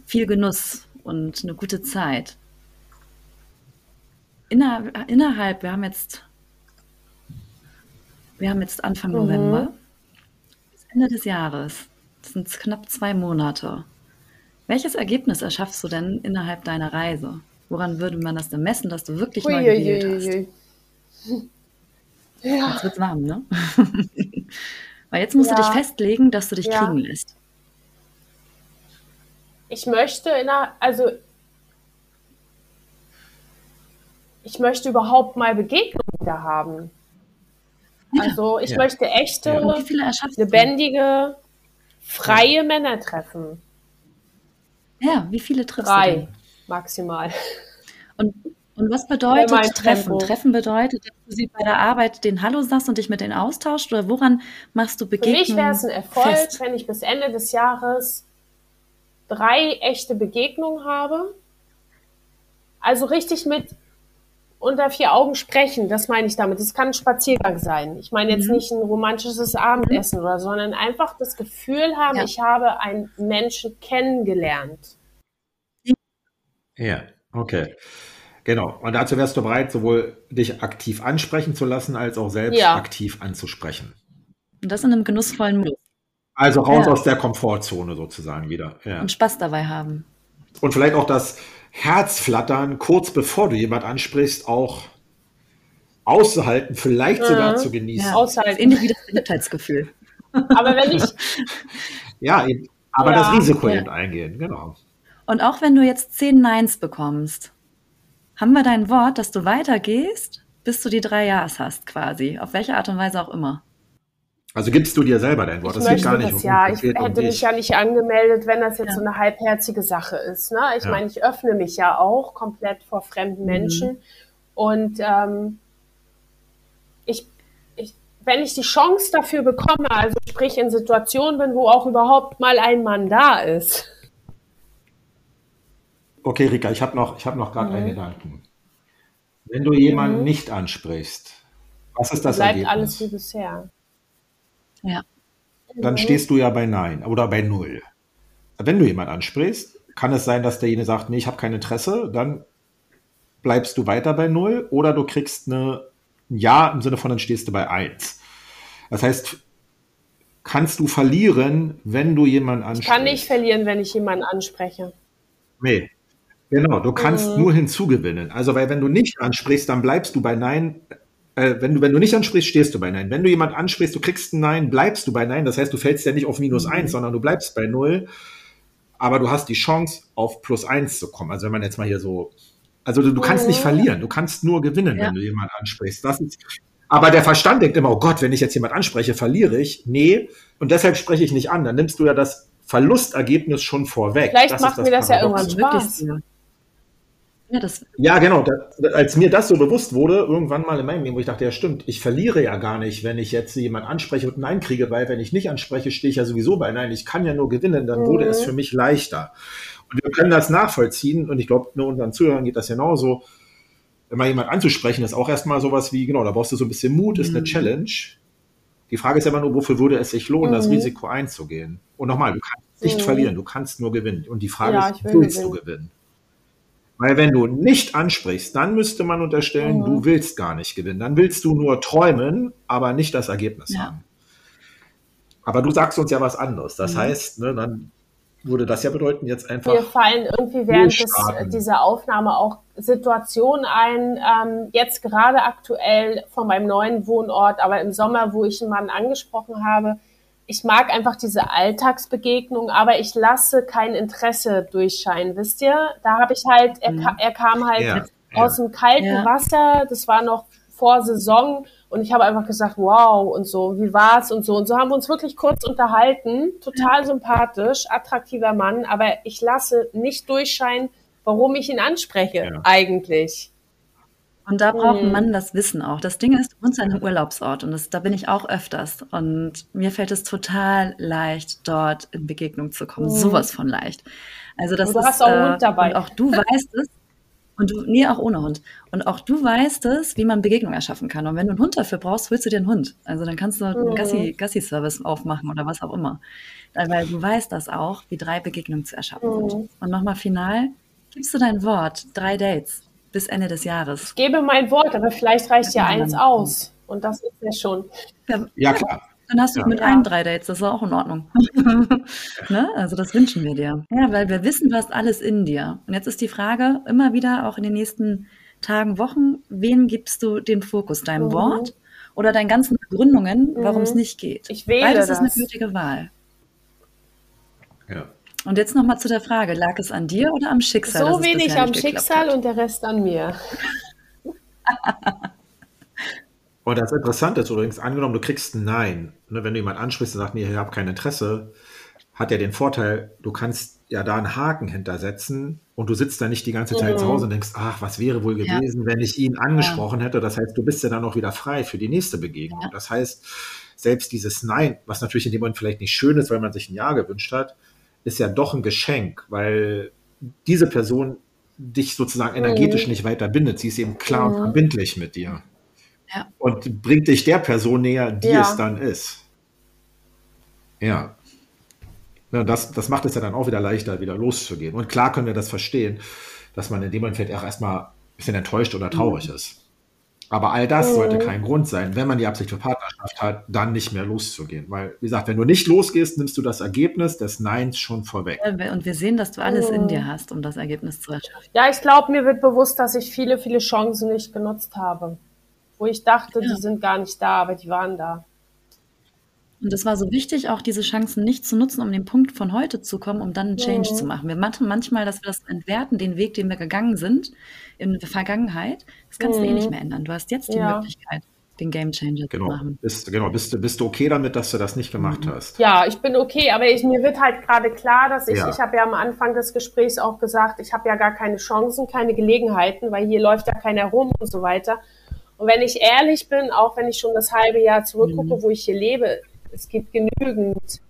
viel Genuss und eine gute Zeit. Inner, innerhalb, wir haben jetzt, wir haben jetzt Anfang Mhm. November, bis Ende des Jahres, das sind knapp zwei Monate. Welches Ergebnis erschaffst du denn innerhalb deiner Reise? Woran würde man das denn messen, dass du wirklich neu gewählt hast? Uiuiui. Ja, Jetzt wird's warm, ne? Weil jetzt musst du Ja. dich festlegen, dass du dich Ja. kriegen lässt. ich möchte in einer, also ich möchte überhaupt mal Begegnungen da haben. Also ich Ja. möchte echte, du? lebendige, freie Männer treffen. Ja, wie viele triffst du Drei denn? Maximal. Und, und was bedeutet Treffen? Tempo. Treffen bedeutet, dass du sie bei der Arbeit den Hallo sagst und dich mit denen austauscht? Oder woran machst du Für Begegnungen mich wäre es ein Erfolg, fest? wenn ich bis Ende des Jahres drei echte Begegnungen habe. Also richtig mit unter vier Augen sprechen, das meine ich damit. Das kann ein Spaziergang sein. Ich meine jetzt Mhm. nicht ein romantisches Abendessen oder, sondern einfach das Gefühl haben, Ja. ich habe einen Menschen kennengelernt. Ja, okay. Genau. Und dazu wärst du bereit, sowohl dich aktiv ansprechen zu lassen, als auch selbst Ja. aktiv anzusprechen. Und das in einem genussvollen Modus. Also raus Ja. aus der Komfortzone sozusagen wieder. Ja. Und Spaß dabei haben. Und vielleicht auch das Herzflattern kurz bevor du jemand ansprichst, auch auszuhalten, vielleicht sogar Mhm. zu genießen. Ja. Aushalten. Ähnlich wie das Beliebtheitsgefühl. Aber wenn ich, Ja, eben. aber Ja. das Risiko Ja. eben eingehen, genau. Und auch wenn du jetzt zehn Neins bekommst, haben wir dein Wort, dass du weitergehst, bis du die drei Ja's hast, quasi. Auf welche Art und Weise auch immer. Also gibst du dir selber dein Wort. ich Das geht möchte gar nicht das um ja. Ich um hätte mich ja nicht angemeldet, wenn das jetzt Ja. so eine halbherzige Sache ist. Ne? Ich Ja. meine, ich öffne mich ja auch komplett vor fremden Mhm. Menschen. Und ähm, ich, ich, wenn ich die Chance dafür bekomme, also sprich in Situationen bin, wo auch überhaupt mal ein Mann da ist. Okay, Rika, ich habe noch, ich hab noch gerade Mhm. einen Gedanken. Wenn du jemanden nicht ansprichst, was ist das bleibt Ergebnis? alles wie bisher. Ja. Dann stehst du ja bei Nein oder bei Null. Wenn du jemanden ansprichst, kann es sein, dass derjenige sagt, nee, ich habe kein Interesse, dann bleibst du weiter bei Null oder du kriegst eine, ein Ja im Sinne von, dann stehst du bei Eins. Das heißt, kannst du verlieren, wenn du jemanden Ich ansprichst? kann nicht verlieren, wenn ich jemanden anspreche. Nee. Genau, du kannst Mhm. nur hinzugewinnen. Also, weil wenn du nicht ansprichst, dann bleibst du bei Nein. Äh, wenn, du, wenn du nicht ansprichst, stehst du bei Nein. Wenn du jemand ansprichst, du kriegst ein Nein, bleibst du bei Nein. Das heißt, du fällst ja nicht auf minus Mhm. eins, sondern du bleibst bei Null. Aber du hast die Chance, auf plus eins zu kommen. Also, wenn man jetzt mal hier so. Also, du, du kannst nicht Mhm. verlieren. Du kannst nur gewinnen, Ja. wenn du jemanden ansprichst. Das ist, aber der Verstand denkt immer, oh Gott, wenn ich jetzt jemand anspreche, verliere ich. Nee, und deshalb spreche ich nicht an. Dann nimmst du ja das Verlustergebnis schon vorweg. Vielleicht Das macht mir das ja Paradoxe. irgendwann Wirklich Spaß. Ja, das, Ja, genau. Da, als mir das so bewusst wurde, irgendwann mal in meinem Leben, wo ich dachte, ja stimmt, ich verliere ja gar nicht, wenn ich jetzt jemand anspreche und Nein kriege, weil wenn ich nicht anspreche, stehe ich ja sowieso bei Nein. Ich kann ja nur gewinnen, dann wurde Mhm. es für mich leichter. Und wir können das nachvollziehen und ich glaube, nur unseren Zuhörern geht das genauso. Wenn mal jemand anzusprechen, ist auch erstmal sowas wie, genau, da brauchst du so ein bisschen Mut, ist eine Mhm. Challenge. Die Frage ist immer nur, wofür würde es sich lohnen, das Mhm. Risiko einzugehen? Und nochmal, du kannst nicht Mhm. verlieren, du kannst nur gewinnen. Und die Frage Ja, ist, will willst du gewinnen. Weil wenn du nicht ansprichst, dann müsste man unterstellen, Mhm. du willst gar nicht gewinnen. Dann willst du nur träumen, aber nicht das Ergebnis Ja. haben. Aber du sagst uns ja was anderes. Das Mhm. heißt, ne, dann würde das ja bedeuten, jetzt einfach. Mir fallen irgendwie während des, dieser Aufnahme auch Situationen ein, ähm, jetzt gerade aktuell von meinem neuen Wohnort, aber im Sommer, wo ich einen Mann angesprochen habe. Ich mag einfach diese Alltagsbegegnung, aber ich lasse kein Interesse durchscheinen, wisst ihr? Da habe ich halt, er, Mhm. ka- er kam halt Ja, aus dem kalten Ja. Wasser, das war noch vor Saison und ich habe einfach gesagt, wow und so, wie war's und so und so haben wir uns wirklich kurz unterhalten, total sympathisch, attraktiver Mann, aber ich lasse nicht durchscheinen, warum ich ihn anspreche Ja. eigentlich. Und da braucht Mhm. Mann das Wissen auch. Das Ding ist, uns ein Urlaubsort und das, da bin ich auch öfters. Und mir fällt es total leicht, dort in Begegnung zu kommen. Mhm. Sowas von leicht. Also das Und du ist, hast auch einen Hund dabei. Und auch du weißt es. Und du, nee, auch ohne Hund. Und auch du weißt es, wie man Begegnung erschaffen kann. Und wenn du einen Hund dafür brauchst, holst du dir einen Hund. Also dann kannst du einen Mhm. Gassi, Gassi-Service aufmachen oder was auch immer. Weil du weißt das auch, wie drei Begegnungen zu erschaffen Mhm. sind. Und nochmal final, gibst du dein Wort, drei Dates bis Ende des Jahres. Ich gebe mein Wort, aber vielleicht reicht ja Ja, eins dann- aus. Und das ist ja schon. Ja, Ja, klar. Dann hast du Ja. mit Ja. einem drei Dates, das ist auch in Ordnung. ne? Also das wünschen wir dir. Ja, weil wir wissen, du hast alles in dir. Und jetzt ist die Frage, immer wieder, auch in den nächsten Tagen, Wochen, wem gibst du den Fokus? Deinem Mhm. Wort oder deinen ganzen Begründungen, warum Mhm. es nicht geht? Ich wähle Beides ist eine das. gültige Wahl. Ja. Und jetzt nochmal zu der Frage, lag es an dir oder am Schicksal? So wenig am Schicksal hat? und der Rest an mir. Und das Interessante ist übrigens, angenommen, du kriegst ein Nein. Ne, wenn du jemanden ansprichst und sagst, nee, ich habe kein Interesse, hat ja den Vorteil, du kannst ja da einen Haken hintersetzen und du sitzt da nicht die ganze Zeit mhm. zu Hause und denkst, ach, was wäre wohl gewesen, ja. wenn ich ihn angesprochen ja. hätte. Das heißt, du bist ja dann auch wieder frei für die nächste Begegnung. Ja. Das heißt, selbst dieses Nein, was natürlich in dem Moment vielleicht nicht schön ist, weil man sich ein Ja gewünscht hat, ist ja doch ein Geschenk, weil diese Person dich sozusagen energetisch mhm. nicht weiter bindet. Sie ist eben klar mhm. und verbindlich mit dir ja. und bringt dich der Person näher, die ja. es dann ist. Ja. ja das, das macht es ja dann auch wieder leichter, wieder loszugehen. Und klar können wir das verstehen, dass man in dem Moment vielleicht auch erstmal ein bisschen enttäuscht oder traurig mhm. ist. Aber all das mhm. sollte kein Grund sein, wenn man die Absicht für Partnerschaft hat, dann nicht mehr loszugehen. Weil, wie gesagt, wenn du nicht losgehst, nimmst du das Ergebnis des Neins schon vorweg. Und wir sehen, dass du alles mhm. in dir hast, um das Ergebnis zu erschaffen. Ja, ich glaube, mir wird bewusst, dass ich viele, viele Chancen nicht genutzt habe wo ich dachte, ja. die sind gar nicht da, aber die waren da. Und es war so wichtig, auch diese Chancen nicht zu nutzen, um den Punkt von heute zu kommen, um dann einen Change mhm. zu machen. Wir machen manchmal, dass wir das entwerten, den Weg, den wir gegangen sind in der Vergangenheit. Das kannst mhm. du eh nicht mhm. mehr ändern. Du hast jetzt die ja. Möglichkeit, den Game Changer genau. zu machen. Bist, genau, bist, bist du okay damit, dass du das nicht gemacht mhm. hast? Ja, ich bin okay, aber ich, mir wird halt gerade klar, dass ich, ja. ich habe ja am Anfang des Gesprächs auch gesagt, ich habe ja gar keine Chancen, keine Gelegenheiten, weil hier läuft ja keiner rum und so weiter. Und wenn ich ehrlich bin, auch wenn ich schon das halbe Jahr zurückgucke, mhm. wo ich hier lebe, es gibt genügend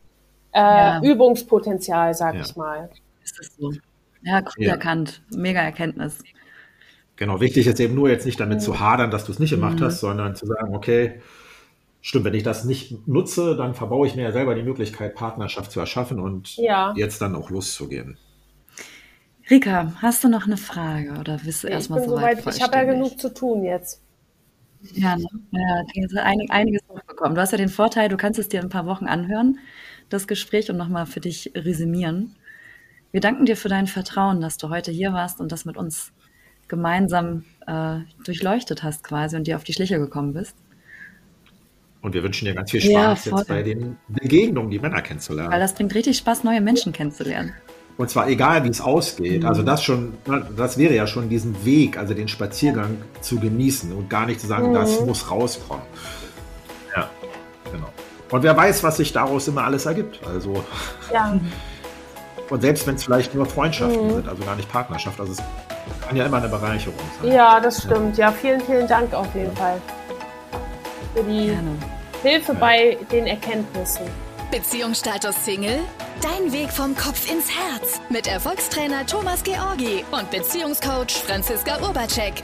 äh, ja. Übungspotenzial, sag ja. ich mal. Ist das so? Ja, cool ja. erkannt. Mega Erkenntnis. Genau, wichtig ist eben nur jetzt nicht damit mhm. zu hadern, dass du es nicht gemacht mhm. hast, sondern zu sagen, okay, stimmt, wenn ich das nicht nutze, dann verbaue ich mir ja selber die Möglichkeit, Partnerschaft zu erschaffen und jetzt dann auch loszugehen. Rika, hast du noch eine Frage oder bist du erstmal so weit? Ich habe ja genug zu tun jetzt. Ja, ne? ja, einig, einiges bekommen. Du hast ja den Vorteil, du kannst es dir ein paar Wochen anhören, das Gespräch, und nochmal für dich resümieren. Wir danken dir für dein Vertrauen, dass du heute hier warst und das mit uns gemeinsam äh, durchleuchtet hast quasi und dir auf die Schliche gekommen bist. Und wir wünschen dir ganz viel Spaß ja, jetzt bei den Begegnungen, die Männer kennenzulernen. Weil das bringt richtig Spaß, neue Menschen kennenzulernen. Und zwar egal, wie es ausgeht. Also mhm. das schon, das wäre ja schon diesen Weg, also den Spaziergang zu genießen und gar nicht zu sagen, mhm. das muss rauskommen. Ja, genau. Und wer weiß, was sich daraus immer alles ergibt. Also. Ja. Und selbst wenn es vielleicht nur Freundschaften mhm. sind, also gar nicht Partnerschaft, also es kann ja immer eine Bereicherung sein. Ja, das stimmt. Ja, vielen, vielen Dank auf jeden Fall für die Gerne. Hilfe ja. bei den Erkenntnissen. Beziehungsstatus Single? Dein Weg vom Kopf ins Herz mit Erfolgstrainer Thomas Georgi und Beziehungscoach Franziska Urbacek.